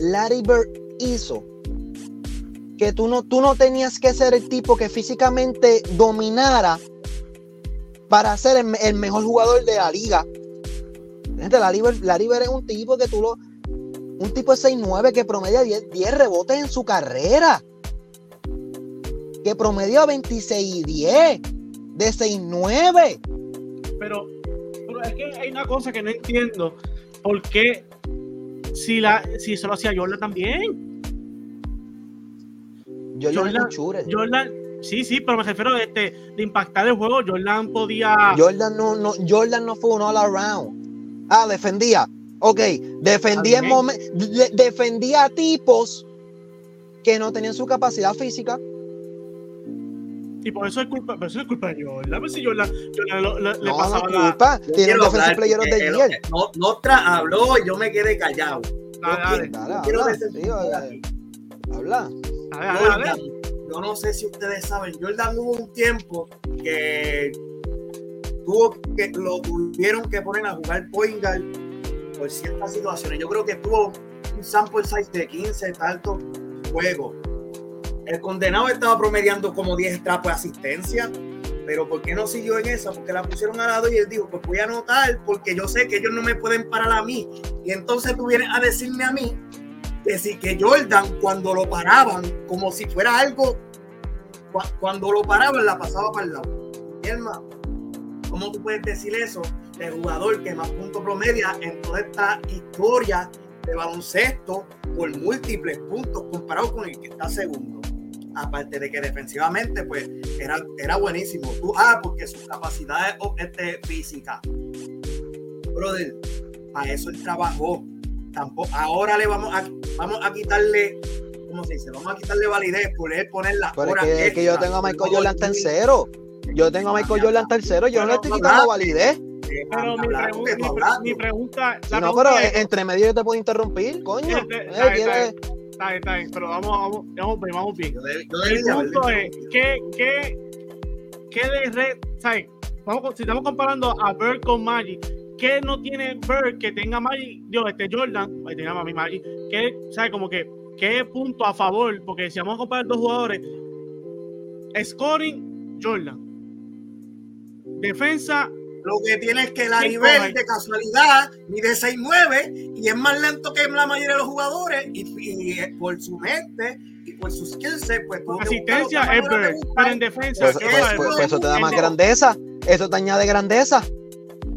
Larry Bird hizo que tú no, tú no tenías que ser el tipo que físicamente dominara para ser el, mejor jugador de la liga. Gente, la River, es un tipo que tú lo. Un tipo de 6-9 que promedia 10, 10, rebotes en su carrera. Que promedia 26 y 10. De 6-9. Pero, es que hay una cosa que no entiendo. ¿Por qué si, la, si eso lo hacía Jordan también? Jordan, Jordan, Sí, sí, pero me refiero a este, de impactar el juego. Jordan podía. Jordan no, no, Jordan no fue un all around. Ah, defendía. Ok, Defendía, en momen- de- defendía a tipos que no tenían su capacidad física. Y por eso es culpa, pero eso es culpa de Jordan. Si Jordan, Jordan lo- lo- le No, no pasaba la. culpa. Yo Tienen quiero defensive player el- year. No- Nostra habló y yo me quedé callado. Dale, Yo dale, habla, Jordan, yo no sé si ustedes saben, Jordan hubo un tiempo que tuvo que lo tuvieron que poner a jugar point guard por ciertas situaciones. Yo creo que tuvo un sample size de 15 tantos juegos. El condenado estaba promediando como 10 trapos de asistencia, pero ¿por qué no siguió en esa? Porque la pusieron al lado y él dijo, pues voy a anotar porque yo sé que ellos no me pueden parar a mí. Y entonces tú vienes a decirme a mí que sí, que Jordan cuando lo paraban, como si fuera algo, cua- cuando lo paraban la pasaba para el lado. ¿cómo tú puedes decir eso del jugador que más puntos promedia en toda esta historia de baloncesto por múltiples puntos comparado con el que está segundo? Aparte de que defensivamente, pues, era, era buenísimo. Tú, ah, porque sus capacidades oh, este, físicas. Brother, para eso él trabajó. Tampoco, ahora le vamos a, vamos a quitarle, ¿cómo se dice? Vamos a quitarle validez por él poner las Pero es que, es que yo tengo a Michael Jordan tercero. Yo tengo a Michael Jordan tercero. Yo no le estoy quitando validez. Pero mi, pregunta, porque mi, tú pre- hablaste. mi pregunta. Si la no, pregunta pero es- entre medio yo te puedo interrumpir, coño. Este, Eh, está bien, ¿quieres- está bien, pero vamos, vamos, vamos bien, vamos bien. Yo yo El debía punto es, ¿qué, qué, qué de red, ¿sabes? Vamos, si estamos comparando a Bird con Magic, ¿qué no tiene Bird que tenga Magic? Yo, este Jordan, ahí tenía a mi Magic, ¿qué, ¿sabes? Como que, ¿qué punto a favor? Porque si vamos a comparar dos jugadores, scoring, Jordan. Defensa, Lo que tiene es que. Bird de casualidad mide 6'9 y es más lento que la mayoría de los jugadores y, y, eh, por su mente y por sus skills pues tengo que asistencia es pero en defensa, Pues, ¿qué pues- pues- pues eso te da más grandeza. Eso te añade grandeza.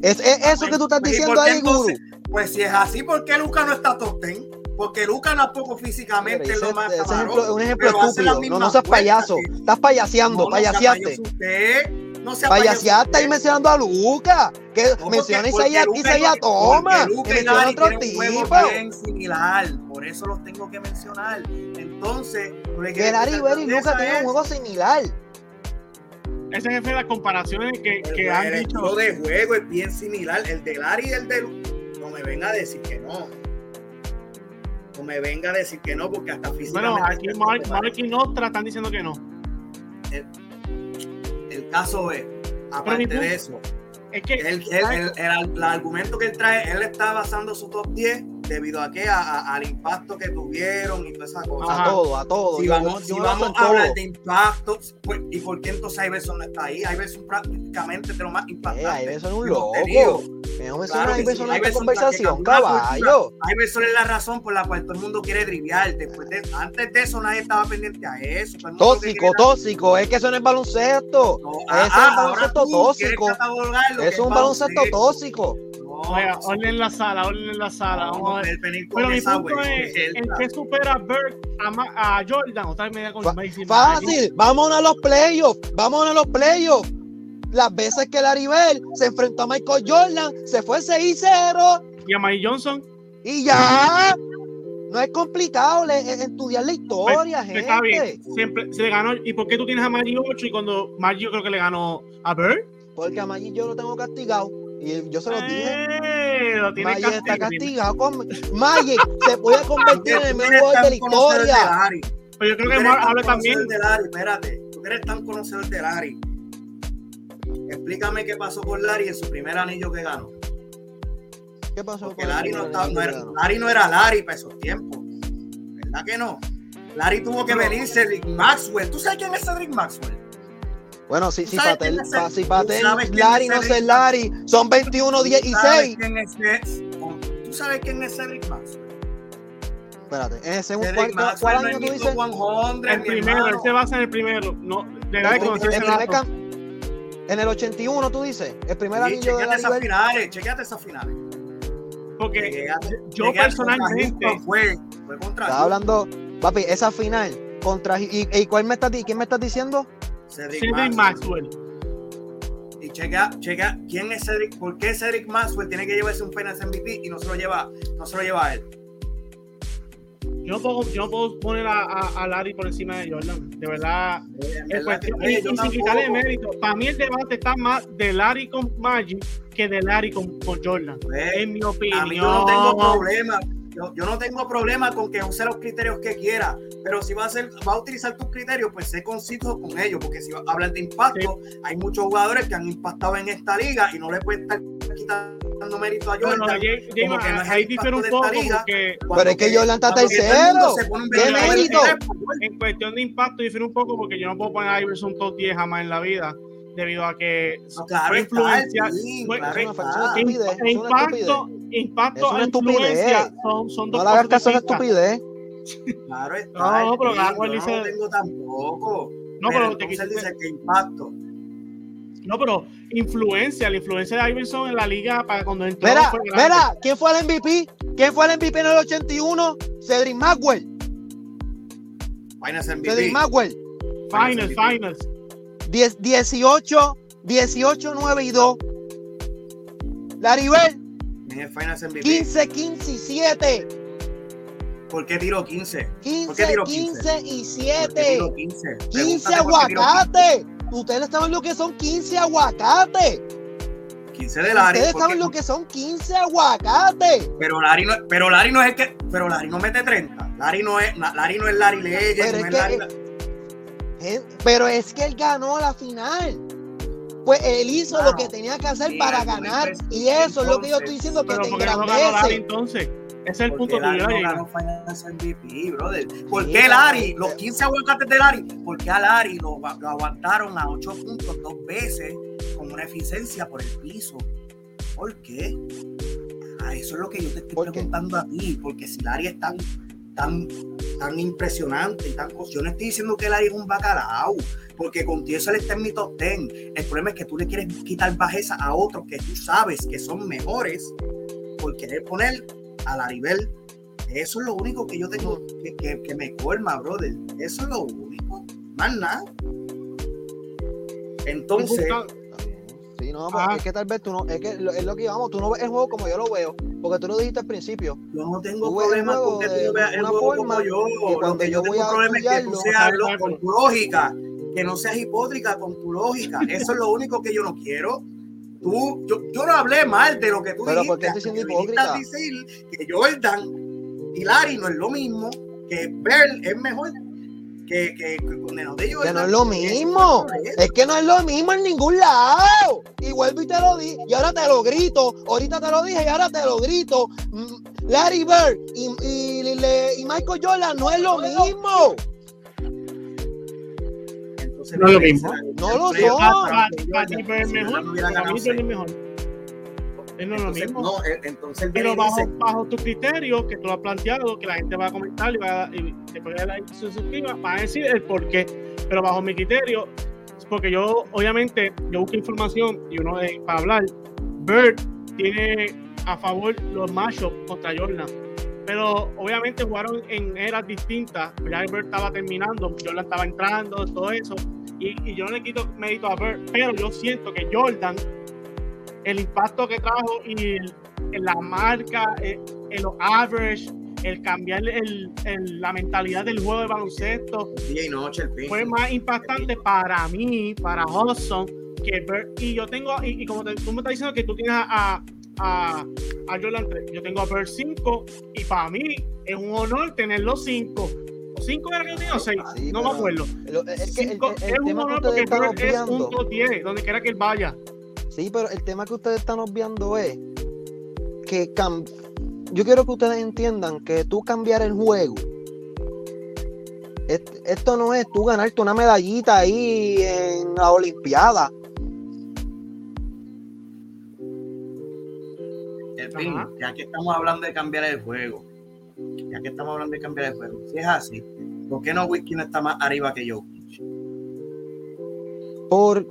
Es, es eso que tú estás Pues, ¿y diciendo ahí, Guru. Pues si es así, ¿por qué Luca no está top 10? Porque Luca no es poco físicamente, Mira, es lo ese- más ese ejemplo un ejemplo pero hace las estúpido. No, no mismas seas payaso. que- Estás payaseando, No, no sea payaseaste. No sea ahí usted. mencionando a Luca. Que No, menciona porque- Isaías, porque toma. Luka Que y menciona a Larry otro tienen un juego tipo. bien similar, por eso los tengo que mencionar. Entonces, Que Bird y Luca tienen a un juego similar. Esas son las comparaciones que, El, que han el dicho. estilo de juego es bien similar. El de Larry y el de Luka. No me venga a decir que no. No me venga a decir que no, porque hasta físicamente. Bueno, aquí Mark, Mark y Nostra están diciendo que no. Caso es, aparte de eso, Es que el, el- el- el- el argumento que él trae, él está basando su top 10 debido a que a- a- al impacto que tuvieron y todas esas cosas. Ajá. A todo, a todo. Si Yo- vamos, yo si vamos a hablar todo. de impactos, pues, ¿y por qué entonces Iverson no está ahí? Iverson prácticamente de lo más Eh, impactante. Iverson es un loco. Claro Iverson sí, en esta Iverson conversación, caballo. Iverson es la razón por la cual todo el mundo quiere driviar. Después de, antes de eso nadie estaba pendiente a eso. Tóxico, tóxico. Es que eso no es baloncesto. No, ah, es ah, un baloncesto tóxico. Es un baloncesto tóxico. Oiga, orden en la sala, orden en la sala. Vamos a ver. el Pero mi esa, punto es, ¿en qué supera Bird a, a Jordan? Otra vez me da con Magic. Fácil, vámonos a los playoffs, vámonos a los playoffs. Las veces que Larry Bird se enfrentó a Michael Jordan, se fue 6-0 Y a Mike Johnson, y ya. No es complicado le- e- estudiar la historia, pues, está gente. bien. Siempre se le ganó. ¿Y por qué tú tienes a Magic 8 y cuando Magic yo creo que le ganó a Bird? Porque a Magic yo lo tengo castigado. Y yo se los dije. Eh, lo tiene Magic está castigado. Con... Magic se puede convertir en el mejor de la historia. Larry. Pero yo Tú creo que tan habla conocedor también. de Larry, espérate. Tú eres tan conocedor de Larry. Explícame qué pasó con Larry en su primer anillo que ganó. ¿Qué pasó? Porque con Larry no, estaba- no era, Larry no era Larry para esos tiempos. ¿Verdad que no? Larry tuvo que venir Cedric Maxwell. ¿Tú sabes quién es Cedric Maxwell? Bueno, si, ¿Tú si sabes Patel, es tú Patel, Larry es no el- es Larry, son 21, 10 y ¿Tú sabes 6. quién es ese- ¿Tú sabes quién es Cedric Maxwell? Espérate, en ese Cedric ¿cuál, Maxwell cuál no año tú dices? 100, El primero, él se basa en el primero. No, de la de El, conocer el ese primer dato. cam- en el 81, tú dices, el primer Sí, anillo de chequeate Larry esas finales, chequeate esas finales. Porque Chequeate- yo chequeate personalmente- Fue, fue contra Estaba hablando, papi, esa final contra y, y cuál me estás quién me estás diciendo? Cedric Cedric Maxwell. Maxwell. ¿Y checa, checa quién es Cedric, por qué Cedric Maxwell tiene que llevarse un Finals MVP y no se lo lleva, no se lo lleva a él. Yo no puedo, yo no puedo poner a, a, a Larry por encima de Jordan. De verdad. Es cuestión- y, y sin quitarle mérito. Para mí el debate está más de Larry con Magic que de Larry con, con Jordan. En mi opinión. A mí yo no tengo problema. Yo, yo no tengo problema con que use los criterios que quiera, pero si va a hacer, va a utilizar tus criterios, pues sé conciso con ellos, porque si hablas de impacto, hay muchos jugadores que han impactado en esta liga y no le puede estar quitando mérito a No, Jordan. no, Jay- Jay, como que no es ahí difiere un poco liga. porque Pero es que Jordan está tercero. se pone un ¿Qué mérito? tiempo, en cuestión de impacto difiere un poco porque yo no puedo poner a Iverson top 10 jamás en la vida debido a que No, claro fue influencia sí, fue- claro no no no impacto impacto influencia estupidez. son, son dos No cosas caso estupidez. Claro está. No, pero Gabriel yo dice- no lo tengo tampoco. No, pero te entonces quise- dice que impacto. No, pero influencia, la influencia de Iverson en la liga para cuando entró Mira, fue mira, ¿quién fue el MVP? ¿Quién fue el MVP en el 81? Cedric Maxwell. Finals Cedric MVP. Maxwell. Finals, finals. 10, 18, 18, 9 y 2. Laribel, En el Finals MVP. 15, 15 y 7. ¿Por qué tiró 15? 15, tiró 15 y ¿Por qué 7. tiró 15? 15 Pregúntate por qué tiró aguacates. Ustedes saben lo que son 15 aguacates. 15 de Larry. Ustedes saben lo que son 15 aguacates. Pero Larry, no, pero Larry no es el que. Pero Larry no mete 30. Larry no es, Larry no es Larry. Pero no es es que- Larry- Eh, Pero es que él ganó la final. Pues él hizo Claro. lo que tenía que hacer Sí, para ganar. Y eso es lo que yo estoy diciendo que te ¿por qué no ganó Larry engrandece. entonces? Ese es el ¿Por punto tuyo, Larry no MVP, brother? ¿Por Sí, qué Larry? Los 15 aguacates de Larry. ¿Por qué a Larry lo, lo aguantaron a 8 puntos dos veces con una eficiencia por el piso? ¿Por qué? Ah, eso es lo que yo te estoy preguntando a ti. Porque si Larry es tan, tan, impresionante y tan Yo no estoy diciendo que Larry es un bacalao. Porque contigo eso él está en mi top 10. El problema es que tú le quieres quitar bajeza a otros que tú sabes que son mejores por querer poner a Laribel. Eso es lo único que yo tengo que, que- que me colma, brother. Eso es lo único. Más nada. Entonces, Sí, no, Ah. es que tal vez tú no, es que lo- es lo que vamos, tú no ves el juego como yo lo veo, porque tú lo dijiste al principio. yo no tengo Tú ves el problema juego con que tú no veas el una juego forma como yo. que cuando que yo yo tengo a problema es que tú seas lo- Exacto. con tu lógica, que no seas hipótrica con tu lógica. Eso es lo único que yo no quiero. Tú, yo, yo no hablé mal de lo que tú Pero dijiste. ¿por qué hipócrita? decir que Jordan y Larry no es lo mismo, que Bell es mejor que, que, con el de Jordan. Que no es lo mismo. Es que no es lo mismo en ningún lado. Y vuelvo y te lo di. Y ahora te lo grito. Ahorita te lo dije y ahora te lo grito. Mm, Larry Bird y, y, le- y Michael Jordan no es lo mismo. Entonces, No es lo mismo. No lo son. Para para hubiera para mí es mejor. Es no lo mismo. no, eh, entonces Pero bajo, dice, bajo tu criterio, que tú has planteado, que la gente va a comentar y, va, y después de la se suscriba, va a decir el por qué. Pero bajo mi criterio, porque yo, obviamente, yo busco información y uno de, para hablar, Bird tiene a favor los matchups contra Jordan. Pero obviamente jugaron en eras distintas. Ya Bird estaba terminando, Jordan estaba entrando, todo eso. Y, y yo no le quito mérito a Bird, pero yo siento que Jordan, el impacto que trajo y el- en la marca, eh, en los average, el cambiar el- el- la mentalidad del juego de baloncesto, día y noche el fue más impactante para mí, para Hudson, que Bird. Y yo tengo, y, y como te- tú me estás diciendo que tú tienes a, a, a Jordan 3, yo tengo a Bird 5, y para mí es un honor tener los 5. ¿O 5 era que yo tenía o 6? Sí, no me acuerdo. Lo- es que el, Cinco- el- es el un honor porque Bird es un top 10, donde quiera que él vaya. Sí, pero el tema que ustedes están obviando es que cam- yo quiero que ustedes entiendan que tú cambiar el juego. est- Esto no es tú ganarte una medallita ahí en la Olimpiada. El pin, Ajá. ya que estamos hablando de cambiar el juego, ya que estamos hablando de cambiar el juego, si es así, ¿por qué no Whisky no está más arriba que yo? Por...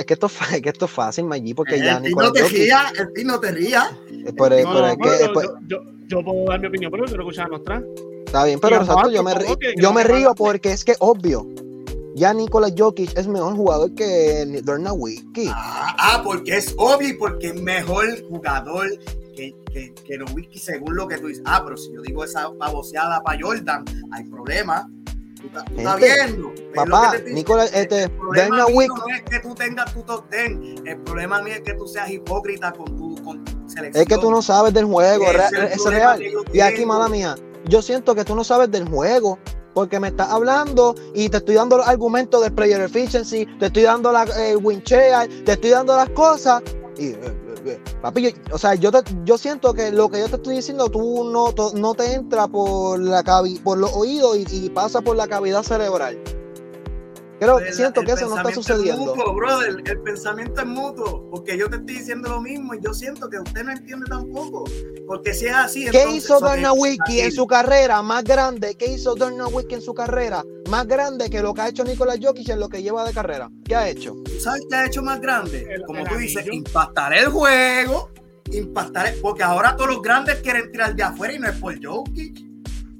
Es que esto es, que esto es fácil, Maggi, porque ya el Nikola no te ría, el no te ría. eh, pero- No, pero no, es que- pero es por- yo, yo, yo puedo dar mi opinión, pero yo quiero escuchar a Nostra. Está bien, pero exacto, yo me, que- yo me río porque es que obvio. ya Nikola Jokic es mejor jugador que Dirk Nowitzki. Ah, ah, porque es obvio y porque es mejor jugador que, que, que Nowitzki según lo que tú dices. Ah, pero si yo digo esa baboseada para Jordan, hay problema. Gente, viendo. Papá, diciendo. este, El problema mío no es que tú tengas tu top 10. El problema mío es que tú seas hipócrita con tu, con tu selección. es que tú no sabes del juego, es real. Y aquí, mala mía, yo siento que tú no sabes del juego. Porque me estás hablando y te estoy dando los argumentos del player efficiency, te estoy dando la eh, win share, te estoy dando las cosas. Y, eh, papi, yo- o sea, yo, te- yo siento que lo que yo te estoy diciendo, tú no, no te entra por, la cavi- por los oídos y, y pasa por la cavidad cerebral. Creo, El- siento el que eso no está pensamiento es sucediendo. mutuo, brother. El pensamiento es mutuo. Porque yo te estoy diciendo lo mismo y yo siento que usted no entiende tampoco. Porque si es así. ¿Qué entonces, hizo Nowitzki en su carrera más grande? ¿Qué hizo Dirk Nowitzki en su carrera más grande que lo que ha hecho Nikola Jokic en lo que lleva de carrera? ¿Qué ha hecho? ¿Tú ¿Sabes qué ha hecho más grande? Como tú dices, impactar el juego. Impactar el- Porque ahora todos los grandes quieren tirar de afuera y no es por Jokic.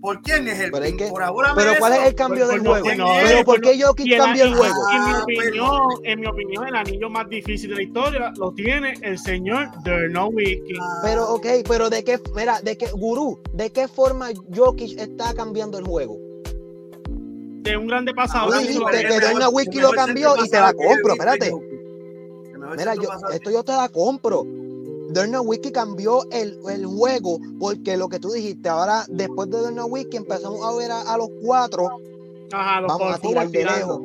¿Por quién es el Pero es pin? que- Por ahora Pero ¿cuál es el cambio Pues, del juego? no, Pero ¿por qué Jokic cambió el juego? En mi Ah, opinión, en mi opinión, el anillo más difícil de la historia lo tiene el señor Dirk Nowitzki. Ah, Pero, ok, pero de qué, mira, de qué, gurú, ¿de qué forma Jokic está cambiando el juego? De un grande pasador. dijiste mismo que es Dirk mejor- Nowitzki el lo cambió y te la compro, espérate. Mira, yo, esto yo te la compro. Dirk Nowitzki cambió el, el juego porque lo que tú dijiste, ahora después de Dirk Nowitzki empezamos a ver a, a los cuatro Ajá, los vamos a tirar de lejos.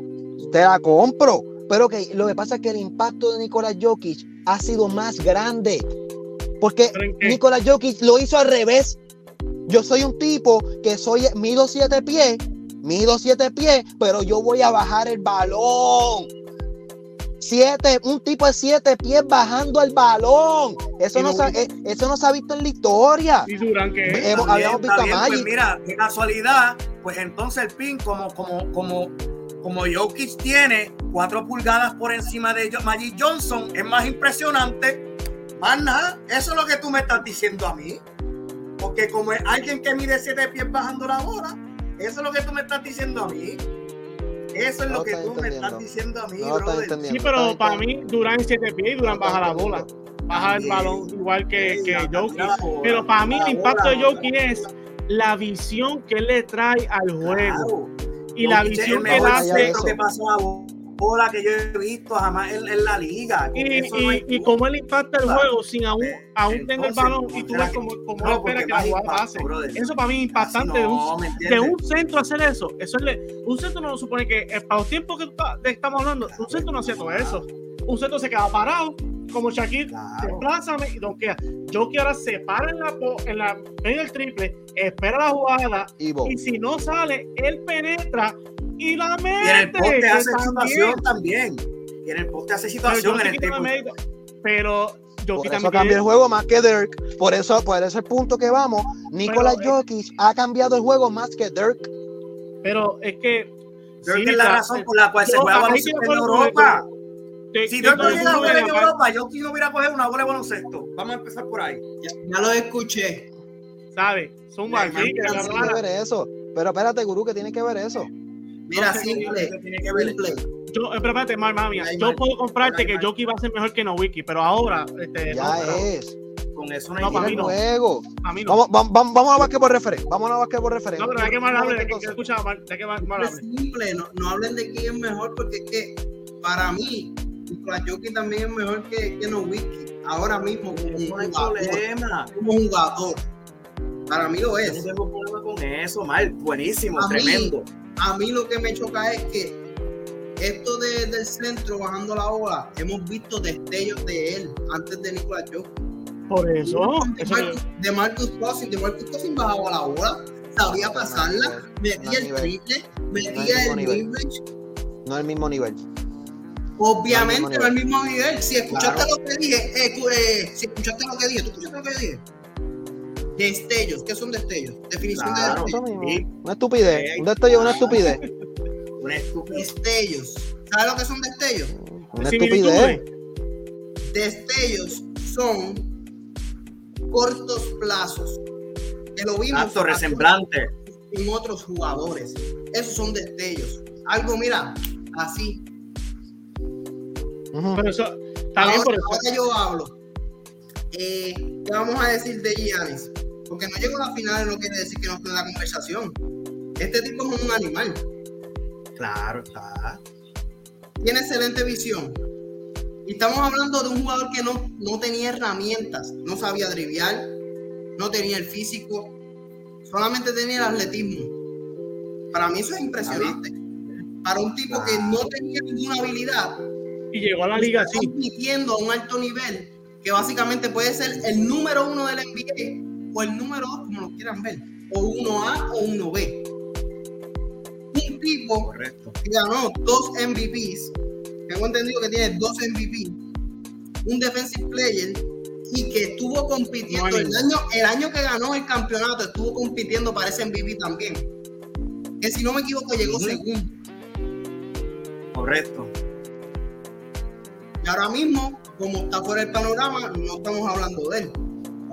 Te la compro. Pero que lo que pasa es que el impacto de Nikola Jokic ha sido más grande. Porque. Nikola Jokic lo hizo al revés. Yo soy un tipo que soy, mido siete pies, mido siete pies, pero yo voy a bajar el balón. Siete, un tipo de siete pies bajando el balón. Eso no, no- se, ha- eh, eso no se ha visto en la historia. Y Durán que Hemos- Está bien, habíamos visto a bien, pues Magic. mira, de casualidad, pues entonces el pin, como, como, como, como Jokic tiene cuatro pulgadas por encima de Magic Johnson, es más impresionante. Más nada, eso es lo que tú me estás diciendo a mí. Porque como es alguien que mide siete pies bajando la bola, eso es lo que tú me estás diciendo a mí. Eso es No lo que tú me estás diciendo a mí, No entendiendo. Sí, pero para mí Durán siete pies y Durán No baja la bola. Baja el balón igual que, que Jokic. Pero para mí el impacto de Jokic es la visión que él le trae al juego. Claro. Y la visión que él hace- bola que yo he visto jamás en, en la liga. Con Y, eso no hay y, y como él impacta el juego sin aún, Eh, aún tener el balón y tú ves no, él porque espera que la jugada pase. Eso para mí es impactante de, un, no, ¿me de un centro hacer eso. eso es le- un centro no supone que eh, para los tiempos que estamos hablando, un centro no hacía todo eso. Un centro se queda parado, como Shaquille, Claro. desplázame y donquea. Yo que ahora se para en la, en la en el triple, espera la jugada y si no sale, él penetra y la mete. Y en el poste hace situación también. Y en el poste hace situación en sí el me- Pero yo Por eso cambia el juego más que Dirk. Por eso, por ese punto que vamos, eh, Jokic ha cambiado el juego más que Dirk. Pero es que. Sí, que es la razón por la cual se yo- juega ahí baloncesto en Europa. te- Si yo no llega a jugar en Europa, yo no hubiera coger una bola de baloncesto. Vamos a empezar por ahí. Ya, ya lo escuché. ¿Sabes? Son aquí, que ver eso. Pero espérate, Gurú, que tiene que ver eso. Mira, No sé, simple, Tiene que ver. simple. Yo, eh, pero espérate, mal, mami, Ay, Yo mal. puedo comprarte Ay, que mal. Joki va a ser mejor que Nowiki, pero ahora, este, Ya no, pero es. Con eso no No, hay para mí no. juego. a mí no. Vamos, vamos, vamos, a basquetbol referente. Vamos a basquetbol referente. no, pero hay que mal hable, de que, que Entonces, escucha mal, que mal, mal Es simple, no, no hablen de quién es mejor, porque es que para mí, Jokic también es mejor que, que Nowitzki. Ahora mismo, como hay jugador. problema. Como jugador. Para mí lo es. no tengo problema con eso, mal. Buenísimo, A mí- tremendo. A mí lo que me choca es que esto de- del centro bajando la bola, hemos visto destellos de él antes de Nikola Jokic. Por eso, de, Marcus, de Marcus de Marcus Cousins bajaba la bola, sabía pasarla, metía el triple, metía el midrange. No es el mismo nivel. Obviamente No el mismo nivel. Si escuchaste lo que dije, eh, eh, si escuchaste lo que dije, ¿tú escuchaste lo que dije? Destellos, ¿qué son destellos? Definición Claro. de destellos. Sí. Una estupidez. Un destello, una estupidez. Una estupidez. Destellos. ¿Sabes lo que son destellos? Una estupidez. Destellos son cortos plazos. Que lo vimos Acto resemblante. en otros jugadores. Esos son destellos. Algo, mira, así. Pero eso, también por eso. Ahora yo hablo. Eh, ¿Qué vamos a decir de Giannis? Porque no llegó a la final no quiere decir que no esté en la conversación. Este tipo es un animal. Claro, está. Tiene excelente visión. Y estamos hablando de un jugador que no, no tenía herramientas, no sabía driviar, no tenía el físico, solamente tenía el atletismo. Para mí eso es impresionante. Para un tipo que no tenía ninguna habilidad. Y llegó a la liga así. Compitiendo a un alto nivel, que básicamente puede ser el número uno del NBA o el número dos, como lo quieran ver, o uno A o uno B. Un tipo que ganó dos MVPs, tengo entendido que tiene dos MVP, un defensive player y que estuvo compitiendo el año, el año que ganó el campeonato, estuvo compitiendo para ese MVP también. Que si no me equivoco, llegó segundo. Correcto. Y ahora mismo, como está fuera del panorama, no estamos hablando de él.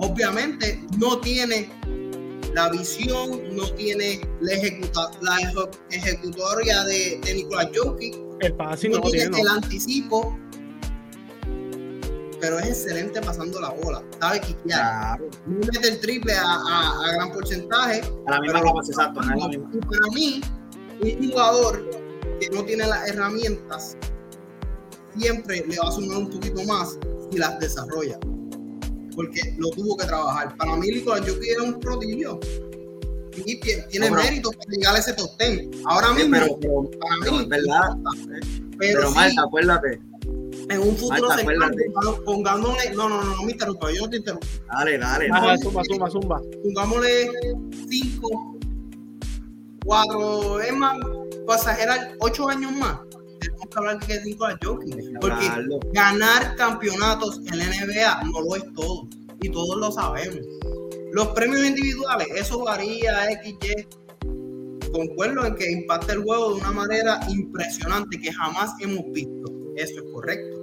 Obviamente, no tiene la visión, no tiene la, ejecuta, la ejecutoria de, de Nicolás Jokic, el pase no, no tiene el anticipo, pero es excelente pasando la bola. Sabe quiquear. Claro. No mete el triple a, a, a gran porcentaje. A la misma pero, exacto. Para mí, un jugador que no tiene las herramientas siempre le va a sumar un poquito más si las desarrolla. Porque lo tuvo que trabajar. Para mí, Nicolás Jokic era un prodigio. Y tiene no, mérito para llegar a ese top 10. Ahora mismo, pero, pero, para mí, es verdad. Pero, pero Marta, acuérdate en un futuro Marta, cercano, pongámosle, no, no, no, no me interrumpa, yo no te interrumpo. Dale, dale. dale. Zumba, zumba, zumba. Pongámosle 5, 4, es más, para exagerar, 8 años más. Tenemos que hablar Nicolás Jokic. Porque ganar campeonatos en la NBA no lo es todo. Y todos lo sabemos. Los premios individuales, eso varía, XY. Concuerdo en que impacta el juego de una manera impresionante que jamás hemos visto. Eso es correcto.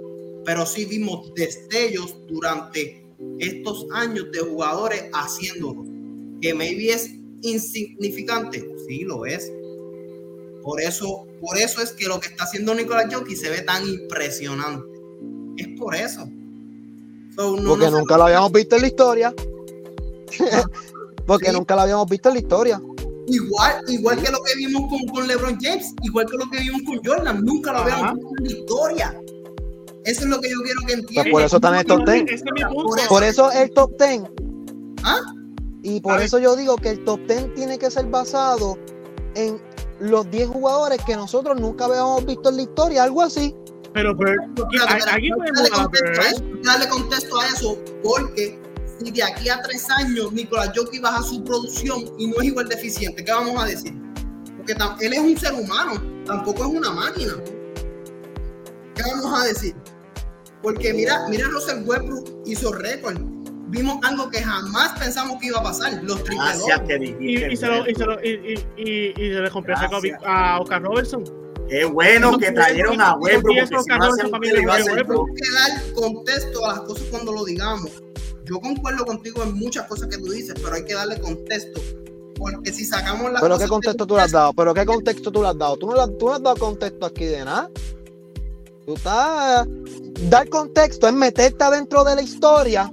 Pero sí vimos destellos durante estos años de jugadores haciéndolo. Que maybe es insignificante. Sí, lo es. Por eso, por eso es que lo que está haciendo Nicolás Jockey se ve tan impresionante. Es por eso. So, no Porque nunca lo habíamos visto en la historia. Porque nunca lo habíamos visto en la historia. Igual, igual que lo que vimos con, con, LeBron James, igual que lo que vimos con Jordan, nunca lo habíamos visto en la historia. Eso es lo que yo quiero que entiendan. Pues por eso está en el top 10. por, eso el top 10. ¿Ah? Y por eso yo digo que el top 10 tiene que ser basado en los 10 jugadores que nosotros nunca habíamos visto en la historia, algo así. Pero, pero, aquí, darle contexto a eso, porque si de aquí a tres años Nicolás Jockey baja su producción y no es igual de eficiente, ¿qué vamos a decir? Porque él es un ser humano, tampoco es una máquina. ¿Qué vamos a decir? Porque mira, mira Russell Westbrook hizo récord. Vimos algo que jamás pensamos que iba a pasar, los triple y, y, se lo, y, se lo, y, y, y, se le compró a Oscar Robertson. Qué bueno que trajeron a Westbrook. Porque si no que dar contexto a las cosas cuando lo digamos yo concuerdo contigo en muchas cosas que tú dices, pero hay que darle contexto. Porque si sacamos la. ¿Pero qué contexto tú le has dado? ¿Pero qué contexto tú le has dado? Tú no, le, tú no has dado contexto aquí de nada. Tú estás. Dar contexto es meterte adentro de la historia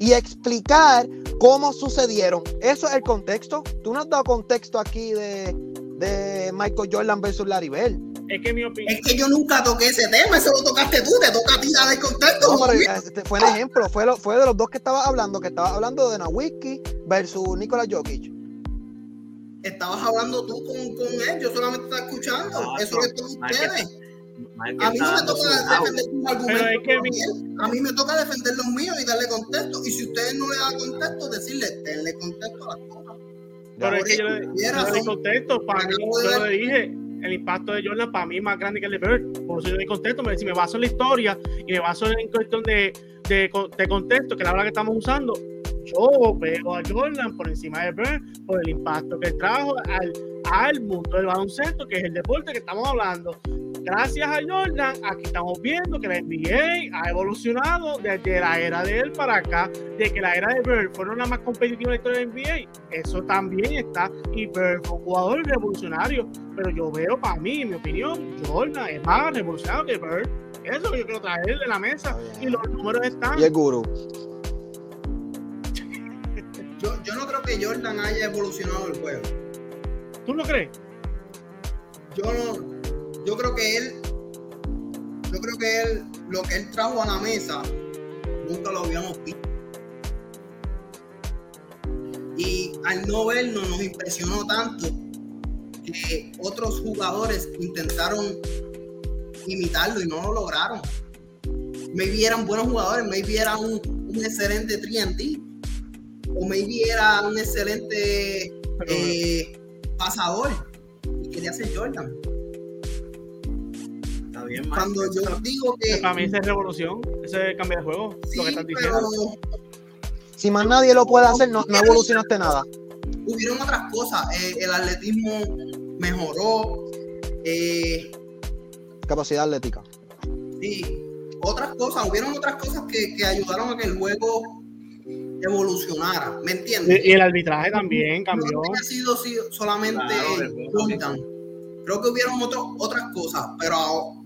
y explicar cómo sucedieron. Eso es el contexto. Tú no has dado contexto aquí de, de Michael Jordan versus Larry Bell. Es que mi opinión. Es que yo nunca toqué ese tema, eso lo tocaste tú, te toca a ti dar el contexto. No, pero este fue el ejemplo, fue, lo, fue de los dos que estabas hablando, que estabas hablando de Nawiki versus Nikola Jokic. Estabas hablando tú con, con él, yo solamente estaba escuchando. No, eso es todos ustedes. A mí no me toca defender tus argumentos. A mí me toca defender los míos y darle contexto. Y si ustedes no le dan contexto, decirle, denle contexto a las cosas. Pero es que yo le, doy contexto, para mí, yo le dije, el impacto de Jordan para mí es más grande que el de Bird. Por eso yo doy contexto, si me baso en la historia y me baso en cuestión de, de, de contexto, que es la palabra que estamos usando, yo veo a Jordan por encima de Bird por el impacto que trajo al, al mundo del baloncesto, que es el deporte que estamos hablando. Gracias a Jordan, aquí estamos viendo que la NBA ha evolucionado desde la era de él para acá, de que la era de Bird fueron la más competitiva de la historia de la NBA. Eso también está. Y Bird fue un jugador revolucionario. Pero yo veo, para mí, en mi opinión, Jordan es más revolucionario que Bird. Eso yo quiero traer de la mesa. Y los números están. Y el gurú. Yo, yo no creo que Jordan haya evolucionado el juego. ¿Tú no crees? Yo no. Yo creo que él. Yo creo que él. Lo que él trajo a la mesa. Nunca lo habíamos visto. Y al no verlo nos impresionó tanto que otros jugadores intentaron imitarlo y no lo lograron. Maybe eran buenos jugadores, maybe era un, un excelente 3 o maybe era un excelente eh, pasador y quería ser Jordan. Bien. Cuando yo digo que. Para mí esa es revolución, ese cambio de juego, Sí, lo que están pero diciendo. Si más nadie lo puede hacer, no, no evolucionaste nada. hubieron otras cosas. Eh, el atletismo mejoró. eh, Capacidad atlética. sí, otras cosas. Hubieron otras cosas que, que ayudaron a que el juego evolucionara. ¿Me entiendes? Y el arbitraje también No cambió. que ha sido sí, solamente Claro, Jordan. Creo que hubieron otro- otras cosas, pero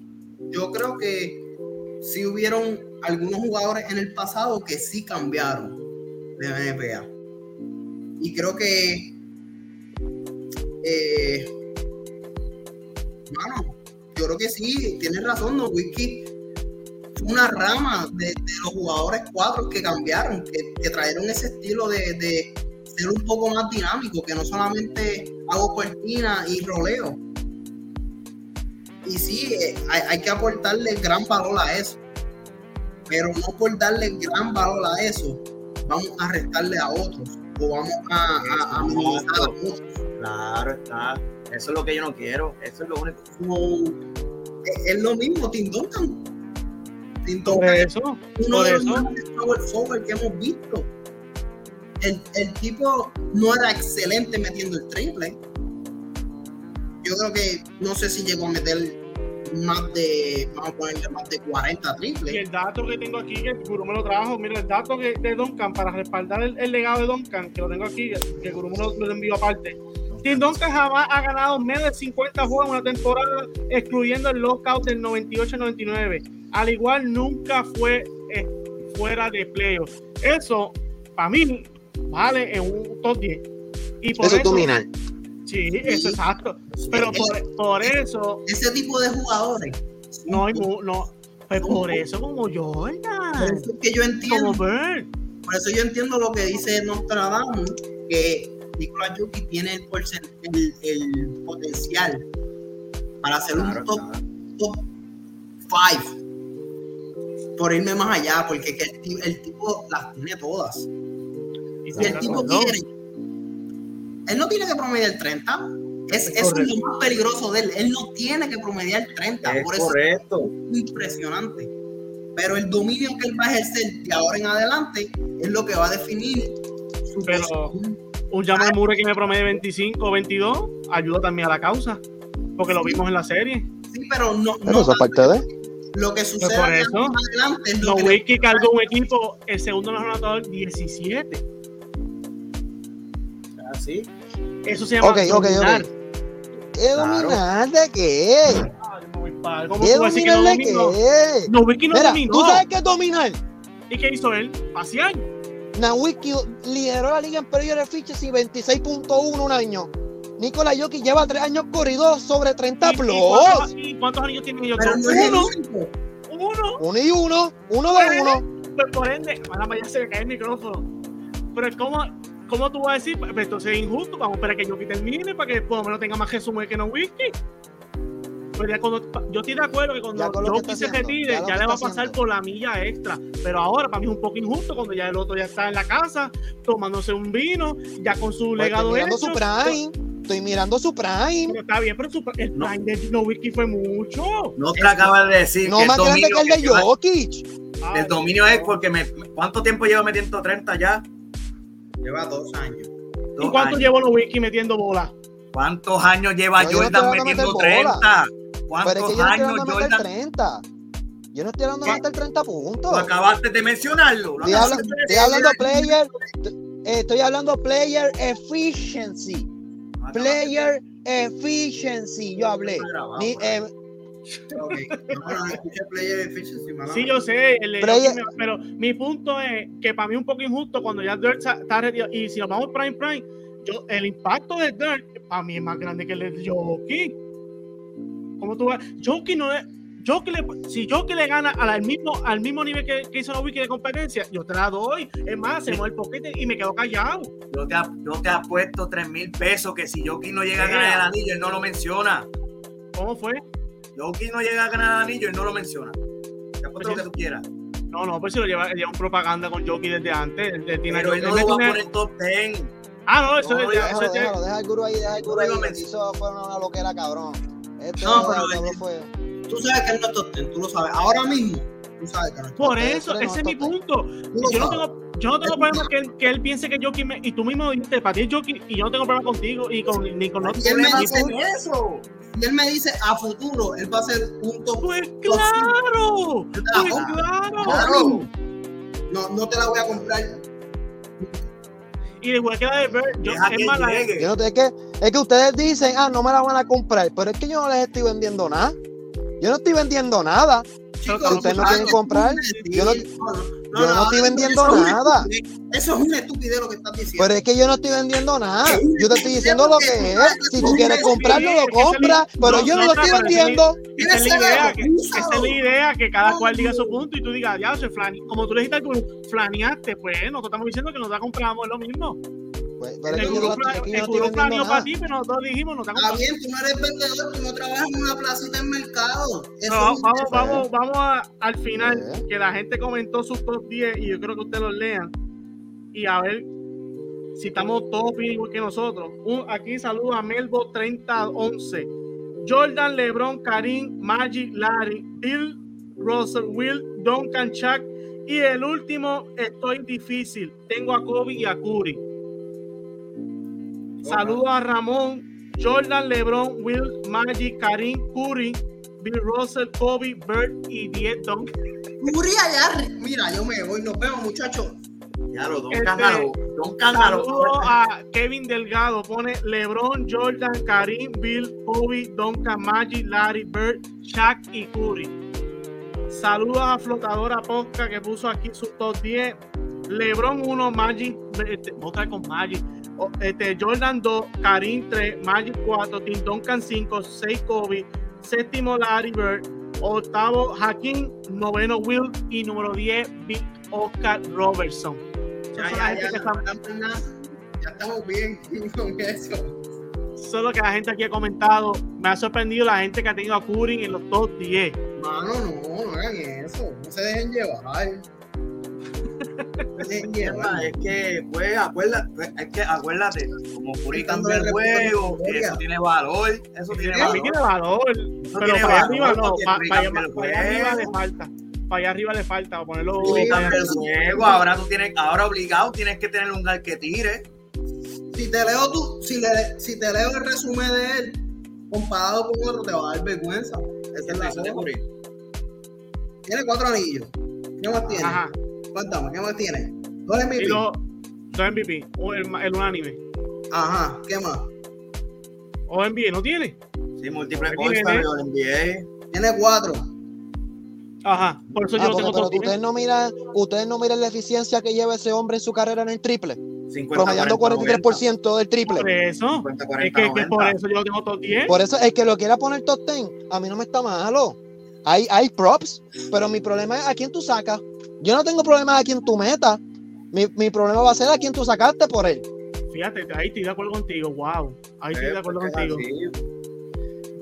yo creo que sí hubieron algunos jugadores en el pasado que sí cambiaron de NBA. Y creo que eh, bueno, yo creo que sí, tienes razón, no Wiki fue una rama de, los jugadores cuatro que cambiaron, que, que trajeron ese estilo de, de ser un poco más dinámico, que no solamente hago cortina y roleo. Y sí, eh, hay, hay que aportarle gran valor a eso. Pero no por darle gran valor a eso, vamos a restarle a otros o vamos a, a, a minimizar a otros. Claro está. Eso es lo que yo no quiero. Eso es lo único. Como, es, es lo mismo, Tim Duncan. Tim Por Duncan eso, uno por de los eso. mejores power forward que hemos visto. El, el tipo no era excelente metiendo el triple. Yo creo que no sé si llegó a meter más de, vamos a ponerle más de 40 Y triples. el dato que tengo aquí, que el Guru me lo trajo, mira, el dato que, de Duncan, para respaldar el, el legado de Duncan, que lo tengo aquí, que el Guru me lo, me lo envió aparte. Tim Duncan jamás ha ganado menos de 50 juegos en una temporada, excluyendo el lockout del 98-99. Al igual, nunca fue eh, fuera de playoffs. Eso, para mí, vale en un top 10. Y por Eso eso, es dominar. Sí, eso es exacto. Pero por, por eso, Ese tipo de jugadores. no hay mu- no. Pues por eso, como Por Jordan, eso es que yo entiendo. como Bird. Por eso yo entiendo lo que dice Nostradamus, que Nikola Jokic tiene el, el, el potencial para ser Claro un top, five. Por irme más allá, porque que el, el tipo las tiene todas. Y Si el tipo no, quiere, él no tiene que promediar 30. Es, Es eso es correcto. lo más peligroso de él. Él no tiene que promediar 30. Es por eso correcto. es impresionante. Pero el dominio que él va a ejercer de ahora en adelante es lo que va a definir su Pero- posición. un Jamal Murray que me promedie 25 o 22 ayuda también a la causa. Porque lo vimos en la serie. Sí, pero no, Pero no eso es parte de. lo que sucede Pues por de eso, ahora en adelante es lo No que Wiki cargó un equipo, el segundo mejor anotador, 17. Así. Eso se llama Ok, ok, dominar. ¿Qué dominar de qué? Ay, me voy pa- ¿Cómo ¿Qué a dominar de qué? No, Wiki no Mira, dominó. ¿tú sabes qué es dominar? ¿Y qué hizo él? Pasear. Nawiki lideró la liga en periodo de fiches y 26.1 un año. Nikola Jokic lleva tres años corridos sobre 30 ¿Y- cuántos, y? Pero no es el Uno. Uno. Uno y uno, uno de uno. Pues por ende, ahora vaya se me cae el micrófono. Pero ¿cómo, cómo tú vas a decir? Pues entonces es injusto. Vamos a esperar que Jokic termine para que por lo menos tenga más resumen que no Wiki. Pero ya cuando, yo estoy de acuerdo que cuando Jokic se retire, ya ya, le va a pasar haciendo. por la milla extra. Pero ahora para mí es un poco injusto cuando ya el otro ya está en la casa, tomándose un vino, ya con su Pues legado estoy mirando hecho. su prime. Estoy mirando su prime. Pero está bien, pero su- el No. prime de Nowitzki fue mucho. No te acabas de decir No que más grande que el de Jokic. Ay, el dominio es porque me. ¿Cuánto tiempo llevo metiendo 30 ya? Lleva dos años. ¿Y cuánto años. llevó Nowitzki metiendo bola? ¿Cuántos años lleva No, yo no Jordan metiendo bola. 30? ¿Cuántos Pero es que yo no estoy años meter Jordan? 30. Yo no estoy hablando de meter 30 Tú puntos. acabaste de mencionarlo. Lo Estoy, habla- de estoy hablando player. eh, Estoy hablando player efficiency. Lo Player efficiency. Yo hablé. Ni, eh, Ok. No, no, escuché player efficiency, mala Sí, yo sé, el Pero mi punto es que para mí es un poco injusto cuando ya Dirt está retirado. Y si nos vamos prime prime, yo, el impacto de Dirt para mí es más grande que el de Jokic. ¿Cómo tú ves? Jokic no es. Le, si Jokic le gana al mismo, al mismo nivel que, que hizo la wiki de competencia, yo te la doy. Es más, se mueve el poquete y me quedo callado. Yo te, yo te apuesto 3 mil pesos que si Jokic no llega a ganar el anillo, él no lo menciona. ¿Cómo fue? Jokic no llega a ganar el anillo, él no lo menciona. Te apuesto lo que tú quieras. No, no, pues si lo lleva, lleva un propaganda con Jokic desde antes. tiene- Pero él no me lo va a poner top 10. Ah, no, eso No, es. déjalo, es- déjalo, deja el gurú ahí, deja el gurú ahí. Eso fue una loquera, cabrón. Esto No, pero- fue. Tú sabes que él no es top 10, tú lo sabes. Ahora mismo, tú sabes que no es top Por Tope, eso, ese es mi punto. 10. Yo no tengo, yo no tengo problema que él, que él piense que Jokic me, y tú mismo dijiste, para ti es Jokic y yo no tengo problema contigo y con ni con otros. Y él me ¿Qué dice- eso? Y él me dice, a futuro, él va a ser un top. Pues claro, pues claro. Mismo, No, no te la voy a comprar. Y igual que la de Bird, yo, es que mala. Yo es, que, es que ustedes dicen, ah, no me la van a comprar, pero es que yo no les estoy vendiendo nada. Yo no estoy vendiendo nada. Chicos, ustedes no quieren que comprar, yo no-. No, yo no estoy vendiendo eso nada. Eso es una estupidez lo que estás diciendo. Pero es que yo no estoy vendiendo nada. Yo te estoy diciendo lo que es. Si tú quieres comprarlo, lo compras. Pero yo no lo estoy vendiendo. Esa es ¿Quieres la idea, que, esa es la idea, que cada cual diga su punto y tú digas, ya, soy flani. Como tú le dijiste flaneaste, pues nosotros estamos diciendo que nos la compramos, es lo mismo. Pues, El no, no nada. para ti, pero nosotros dijimos, nos la Está bien, tú no eres vendedor, tú no trabajas en una placita en mercado. Eso Pero vamos, vamos, vamos, a- al final, Eh. que la gente comentó sus top 10 y yo creo que ustedes los lean y a ver si estamos todos bien igual que nosotros. Un- aquí saludo a Melbo 3011. Jordan, LeBron, Karim, Magic, Larry, Bill, Russell, Will, Duncan, Chuck y el último, estoy difícil. Tengo a Kobe y a Curry. Saludo a Ramón, Jordan, LeBron, Will, Magic, Karim, Curry, Bill Russell, Kobe, Bird y 10 Duncan. Curry allá Mira, yo me voy, nos vemos, muchachos. Ya lo, Don Este, Cángaro. Don Cángaro. Saludo a Kevin Delgado. Pone LeBron, Jordan, Karim, Bill, Kobe, Duncan, Magic, Larry, Bird, Shaq y Curry. Saludos a Flotadora Posca que puso aquí su top 10. LeBron 1, Magic, este, otra con Magic. Este, Jordan 2, Karim 3, Magic 4, Tim Duncan 5, 6 Kobe, séptimo Larry Bird, octavo Hakim, noveno Will y número 10 Big Oscar Robertson. Ya, no estamos bien con eso. Solo que la gente aquí ha comentado, me ha sorprendido la gente que ha tenido a Curry en los top 10. Mano, no, no hagan eso. No se dejen llevar. Es que, pues, acuérdate, pues, es que acuérdate, como Estando cambia el juego, eso tiene valor, eso tiene valor. tiene valor, Eso pero tiene para arriba no, para, arriba le falta. Para allá arriba le falta, para ponerlo juego, ahora tú tienes, ahora obligado tienes que tener un lugar que tire. Si te leo tú, si, le, si te leo el resumen de él, comparado con otro, te va a dar vergüenza. Esa es la cosa. Tiene cuatro anillos. ¿Qué más tiene? Ajá. Cuéntame, ¿qué más tiene? Dos MVP. los dos MVP, o el, el unánime. Ajá, ¿qué más? O NBA, ¿no tiene? Sí, múltiples NBA. Tiene cuatro. Ajá, por eso Ah, yo no porque- tengo pero top 10. ustedes no miran, ustedes no miran la eficiencia que lleva ese hombre en su carrera en el triple, 50, promediando 40, 43% del triple. Por eso, 50, es 40, que, que por 90. eso yo no tengo top 10. Por eso el que lo quiera poner top 10, a mí no me está malo. Hay, hay props, pero mi problema es a quién tú sacas. Yo no tengo problema a quién tú metas. Mi, mi problema va a ser a quién tú sacaste por él. Fíjate, ahí estoy de acuerdo contigo, wow. Ahí estoy Eh, de acuerdo porque contigo. así,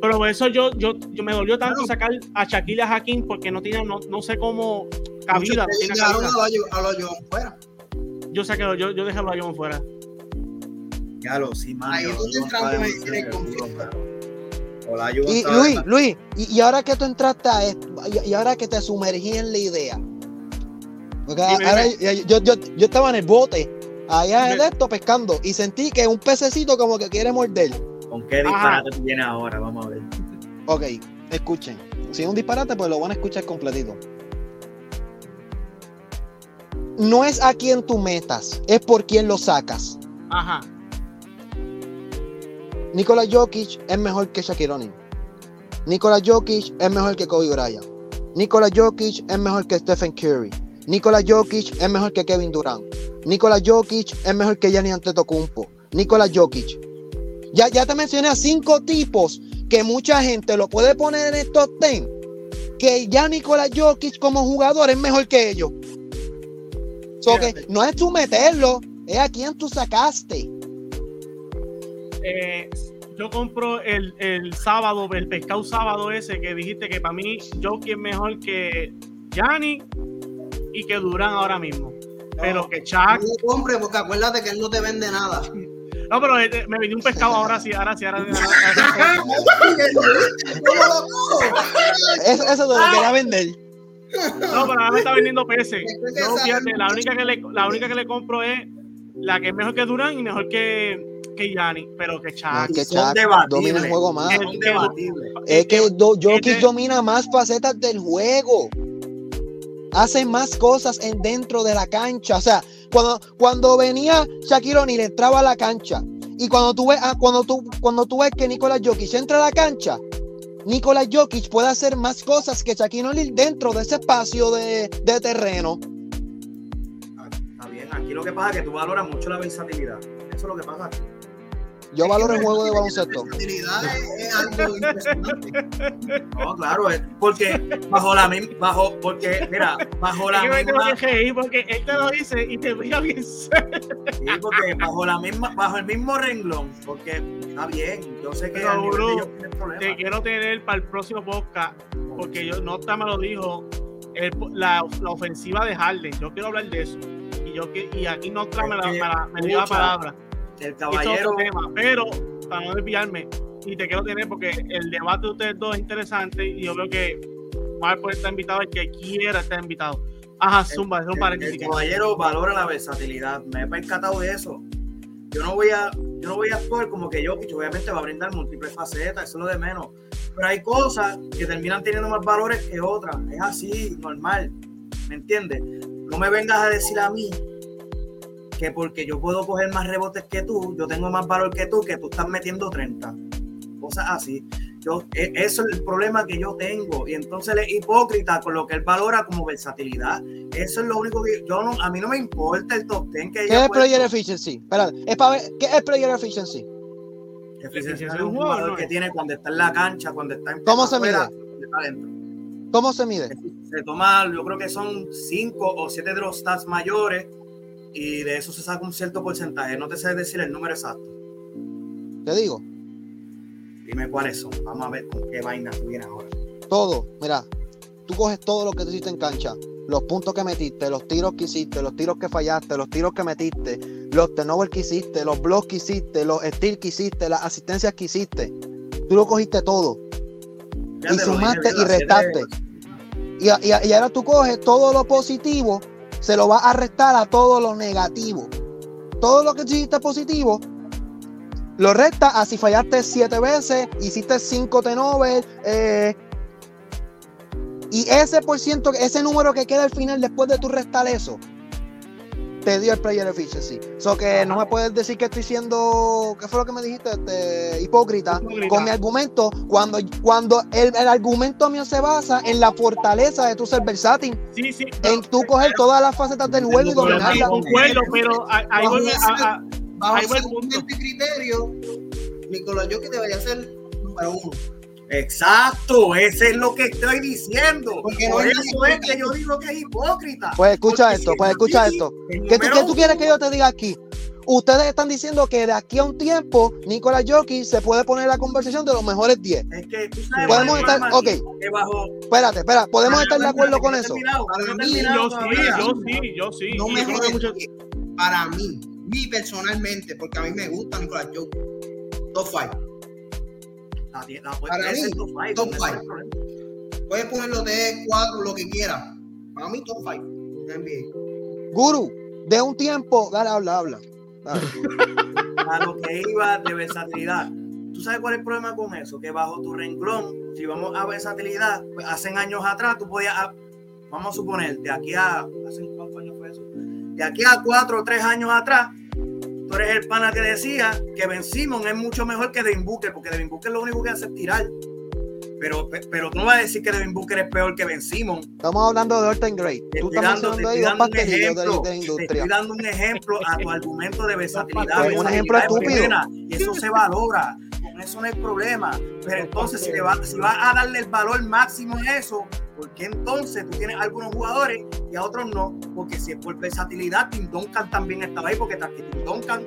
Pero por eso yo, yo, yo me dolió tanto Claro. sacar a Shaquille a Hakim porque no tiene, no, no sé cómo cabida, tiene a lo, a lo fuera. Yo saqué, yo, yo dejé a Brian fuera. Ya lo sí, man. Ahí donde entramos en el conflicto. Hola, Y Luis, Luis, y, y ahora que tú entraste a esto, y, y ahora que te sumergí en la idea. Porque Dime, ahora dime. yo, yo, yo estaba en el bote, allá Dime. de esto pescando, y sentí que un pececito como que quiere morder. ¿Con qué disparate tú vienes ahora? Vamos a ver. Ok, escuchen. Si es un disparate, pues lo van a escuchar completito. No es a quien tú metas, es por quién lo sacas. Ajá. Nikola Jokic es mejor que Shaquille O'Neal. Nikola Jokic es mejor que Kobe Bryant. Nikola Jokic es mejor que Stephen Curry. Nikola Jokic es mejor que Kevin Durant. Nikola Jokic es mejor que Gianni Antetokounmpo. Nikola Jokic. Ya, ya te mencioné a cinco tipos que mucha gente lo puede poner en estos ten. Que ya Nikola Jokic como jugador es mejor que ellos. So que no es tú meterlo, es a quien tú sacaste. Eh, yo compro el, el, sábado, el pescado sábado ese que dijiste que para mí Jokic es mejor que Gianni y que Durán ahora mismo. pero que Chuck. No lo compre porque acuérdate que él no te vende nada. No, pero este, me vendió un pescado ahora sí, ahora sí, ahora sí. eso, eso te lo quería vender. No, pero ahora me está vendiendo peces. No, fíjate, la única, que le, la única que le compro es la que es mejor que Durán y mejor que, que Yanni, pero que Chuck. Es que Chuck domina el juego más. Es que Jokic domina más facetas del juego hace más cosas en dentro de la cancha. O sea, cuando, cuando venía Shaquille O'Neal entraba a la cancha y cuando tú ves, ah, cuando tú, cuando tú ves que Nicolás Jokic entra a la cancha, Nicolás Jokic puede hacer más cosas que Shaquille O'Neal dentro de ese espacio de, de terreno. Está bien, aquí lo que pasa es que tú valoras mucho la versatilidad. Eso es lo que pasa aquí. Yo valoro el juego de baloncesto. No, claro, porque bajo la misma, bajo, porque, mira, bajo la misma. porque él te lo dice y te mira bien Sí, porque bajo la misma, bajo el mismo renglón, porque está bien, yo sé que te quiero tener para el próximo podcast, porque yo no me lo dijo la, la, ofensiva de Harden, yo quiero hablar de eso. Y yo y aquí no me, la, me dio la palabra el caballero. pero para no desviarme, y te quiero tener porque el debate de ustedes dos es interesante y yo creo que Mar puede estar invitado el que quiera estar invitado. Ajá, Zumba, es un paréntesis. El caballero valora la versatilidad. Me he percatado de eso. Yo no voy a, yo no voy a actuar como que yo, que obviamente va a brindar múltiples facetas, eso es lo de menos. Pero hay cosas que terminan teniendo más valores que otras. Es así, normal. ¿Me entiendes? No me vengas a decir a mí que porque yo puedo coger más rebotes que tú, yo tengo más valor que tú, que tú estás metiendo 30. Cosas así. Yo, e, eso es el problema que yo tengo. Y entonces él es hipócrita con lo que él valora como versatilidad. Eso es lo único que yo no, a mí no me importa el top 10 que ¿Qué es player efficiency? Espera, es para ver, ¿qué es player efficiency? Efficiency es un jugador que tiene cuando está en la cancha, cuando está en ¿Cómo se mide? ¿Cómo se mide? Se toma, yo creo que son 5 o 7 de los stats mayores y de eso se saca un cierto porcentaje. No te sé decir el número exacto. Te digo. Dime cuáles son. Vamos a ver con qué vaina tú vienes ahora. Todo, mira, tú coges todo lo que te hiciste en cancha, los puntos que metiste, los tiros que hiciste, los tiros que fallaste, los tiros que metiste, los turnovers que hiciste, los blocks que hiciste, los steals que hiciste, las asistencias que hiciste. Tú lo cogiste todo. y sumaste y restaste. Y, y ahora tú coges todo lo positivo se lo va a restar a todo lo negativo. Todo lo que hiciste positivo, lo resta a si fallaste siete veces, hiciste cinco tenover, eh, y ese por ciento, ese número que queda al final después de tu restar eso, te dio el player efficiency. So que no me puedes decir que estoy siendo, ¿qué fue lo que me dijiste? Este, hipócrita, con mi argumento, cuando, cuando el, argumento mío se basa en la fortaleza de tu ser versátil. Sí, sí. En tú coger todas las facetas del juego y dominarlas. Concuerdo, pero ahí vuelve a, bajo ese criterio, Nicolás que debería ser número uno. Exacto, ese es lo que estoy diciendo. Porque Por eso es que yo digo que es hipócrita. Pues escucha esto, pues escucha esto. ¿Qué tú, quieres que yo te diga aquí? Ustedes están diciendo que de aquí a un tiempo Nicolás Jockey se puede poner la conversación de los mejores 10. Es que tú sabes podemos estar, ok. Espérate, espera, podemos estar de acuerdo con eso. Para mí, yo sí, yo sí, yo sí. No me mucho... Para mí, mí personalmente, porque a mí me gusta Nicolás Jockey. Top 5 la, la Para mí, top 5. Puedes ponerlo de 4, lo que quieras. Para mí, top 5. Guru, de un tiempo, dale, habla, habla. A lo que iba de versatilidad. ¿Tú sabes cuál es el problema con eso? Que bajo tu renglón si vamos a versatilidad, pues hace años atrás tú podías, ah, vamos a suponer, de aquí a, ¿hace cuántos años fue eso? De aquí a cuatro o tres años atrás, tú eres el pana que decía que Ben Simon es mucho mejor que Devin Booker, porque Devin Booker lo único que hace es tirar. Pero, pero tú no vas a decir que Devin Booker es peor que Ben Simon. Estamos hablando de Orton Gray. Tú estás dando, de, de, industria. Te estoy dando un ejemplo a tu argumento de versatilidad. un ejemplo estúpido. y eso se valora. Eso no hay problema. Pero entonces, si, le va, si a darle el valor máximo a eso, ¿por qué entonces tú tienes algunos jugadores y a otros no? Porque si es por versatilidad, Tim Duncan también estaba ahí, porque Tim Duncan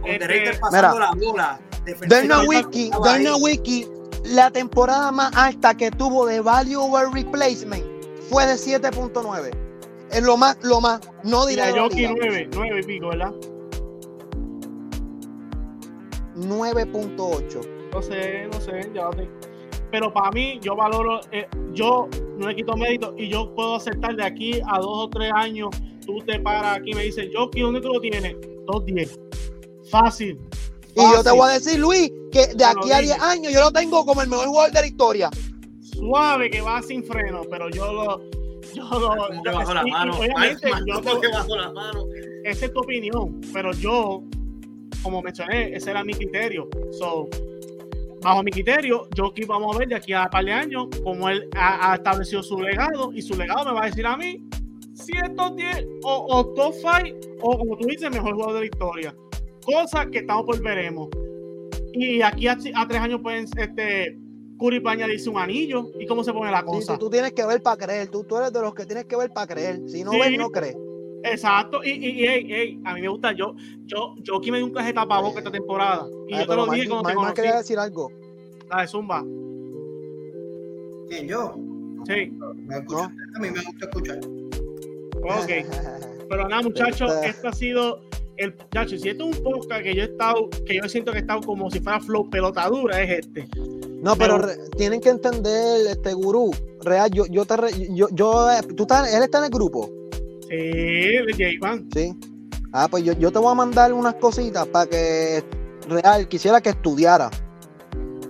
con derecho pasando la bola. Dana Wiki, Dana Wiki la temporada más alta que tuvo de value over replacement fue de 7.9. Es lo más, lo más, no diré. Yo aquí 9, 9 y pico, ¿verdad? 9.8. No sé, no sé, ya lo tengo. Pero para mí, yo valoro, eh, yo no le quito mérito y yo puedo aceptar de aquí a dos o tres años, tú te paras aquí y me dices, Jockey, ¿dónde tú lo tienes? 2.10. Fácil. Y yo te voy a decir, Luis, que de aquí a 10 años yo lo tengo como el mejor jugador de la historia. Suave que va sin freno, pero yo lo. Yo lo. Yo, que bajo la mano. Obviamente, yo te, que bajo la mano. Esa es tu opinión, pero yo, como mencioné, ese era mi criterio. So, bajo mi criterio, yo aquí vamos a ver de aquí a un par de años cómo él ha, establecido su legado y su legado me va a decir a mí si estos 10 o, o top 5 o como tú dices, mejor jugador de la historia. Cosa que estamos por veremos. Y aquí a, tres años pueden este, Curry para añadirse un anillo. ¿Y cómo se pone la cosa? tú, tienes que ver para creer. Tú, tú eres de los que tienes que ver para creer. Si no ves, no crees. Exacto, y, y, y a mí me gusta, yo, yo, yo aquí me di un de tapabocas esta temporada. Y yo te lo dije cuando te conocí. quería decir algo. La de Zumba. ¿Quién, yo? Sí. Me A mí me gusta escuchar. Ok. Pero nada, muchachos, esto ha sido el muchacho, si esto es un podcast que yo he estado, que yo siento que he estado como si fuera flow pelotadura, es este. No, pero, tienen que entender, este gurú, real, yo, yo te yo, yo, tú estás, él está en el grupo. Sí, J Sí. Ah, pues yo, yo te voy a mandar unas cositas para que real quisiera que estudiara.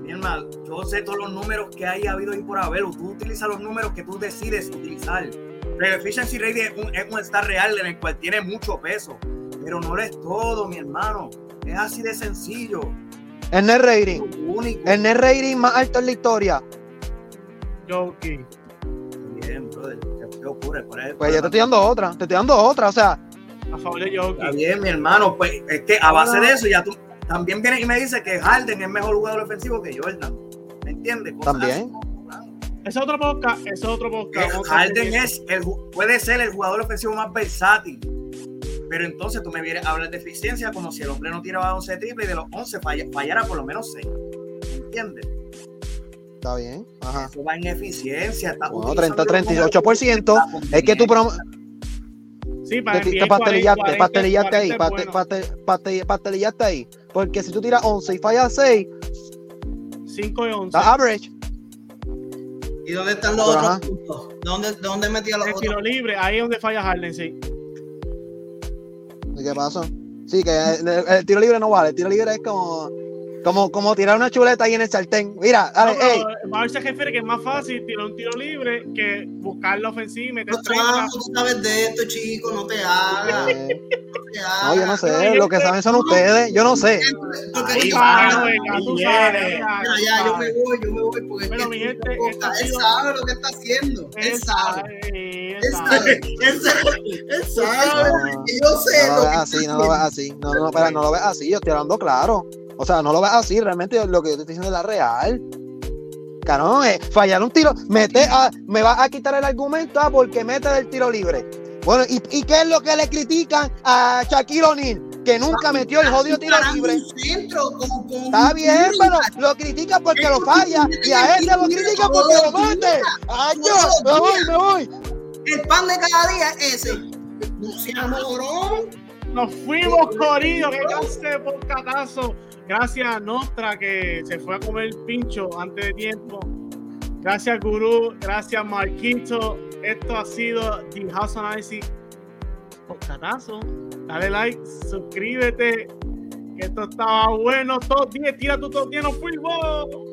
Mi hermano, yo sé todos los números que hay habido y por haber. Tú utilizas los números que tú decides utilizar. El efficiency rate es un, es un star real en el cual tiene mucho peso pero no es todo, mi hermano. Es así de sencillo. El net rating. El net rating más alto en la historia. Joking. Bien, brother. ¿Qué ocurre? pues ya te estoy dando otra. Te estoy dando otra. O sea. A favor de Joking. Está bien, mi hermano. Pues es que a base de eso ya tú también vienes y me dices que Harden es mejor jugador ofensivo que Jordan. ¿Me entiendes? también. Ese es otro podcast. Es otro podcast. Harden es el, puede ser el jugador ofensivo más versátil pero entonces tú me vienes a hablar de eficiencia como si el hombre no tiraba 11 triples y de los 11 fallara por lo menos 6. ¿Entiendes? Está bien. Ajá. Eso va en eficiencia. Está bueno, 30, 38%. Es que tú Sí, para te, te pastelillaste, pastelillaste ahí, pastelillaste ahí. Porque si tú tiras 11 y fallas 6, 5 y 11. Está average. ¿Y dónde están los otros puntos? ¿Dónde, ¿Dónde metía los el otros? tiro libre, ahí es donde falla Harden, sí. ¿Qué pasó? Sí, que el, tiro libre no vale. El tiro libre es como, como, como tirar una chuleta ahí en el sartén. Mira, dale, no, ey. se refiere que es más fácil tirar un tiro libre que buscar la ofensiva y meter no, tú sabes de esto, chico, no te hagas. No, yo no sé, lo que saben son ustedes, yo no sé. Ahí va, ya, ya, yo me voy, yo me voy porque bueno, mi gente, él sabe lo que está haciendo. Él sabe. Él sabe. Él sabe. Él sabe. Yo sé. No lo ves así, no lo ves así. No, no, espera, no lo ves así, yo estoy hablando claro. O sea, no lo ves así, realmente lo que yo te estoy diciendo es la real. Carón, eh, fallar un tiro, mete a, me vas a quitar el argumento ah, porque mete el tiro libre. Bueno, ¿y, ¿y, qué es lo que le critican a Shaquille O'Neal? Que nunca metió el jodido tiro libre. Está bien, pero lo critica porque lo falla y a él se lo critica porque lo mete. Ay, yo, me voy, me voy. El pan de cada día es ese. Luciano Nos fuimos, Corillo, que clase por catazo. Gracias Nostra que se fue a comer el pincho antes de tiempo. Gracias, Gurú. Gracias, Marquito. Esto ha sido The House Analysis catazo. Dale like, suscríbete. Que esto estaba bueno. Todos 10, tira tu top 10, nos fuimos.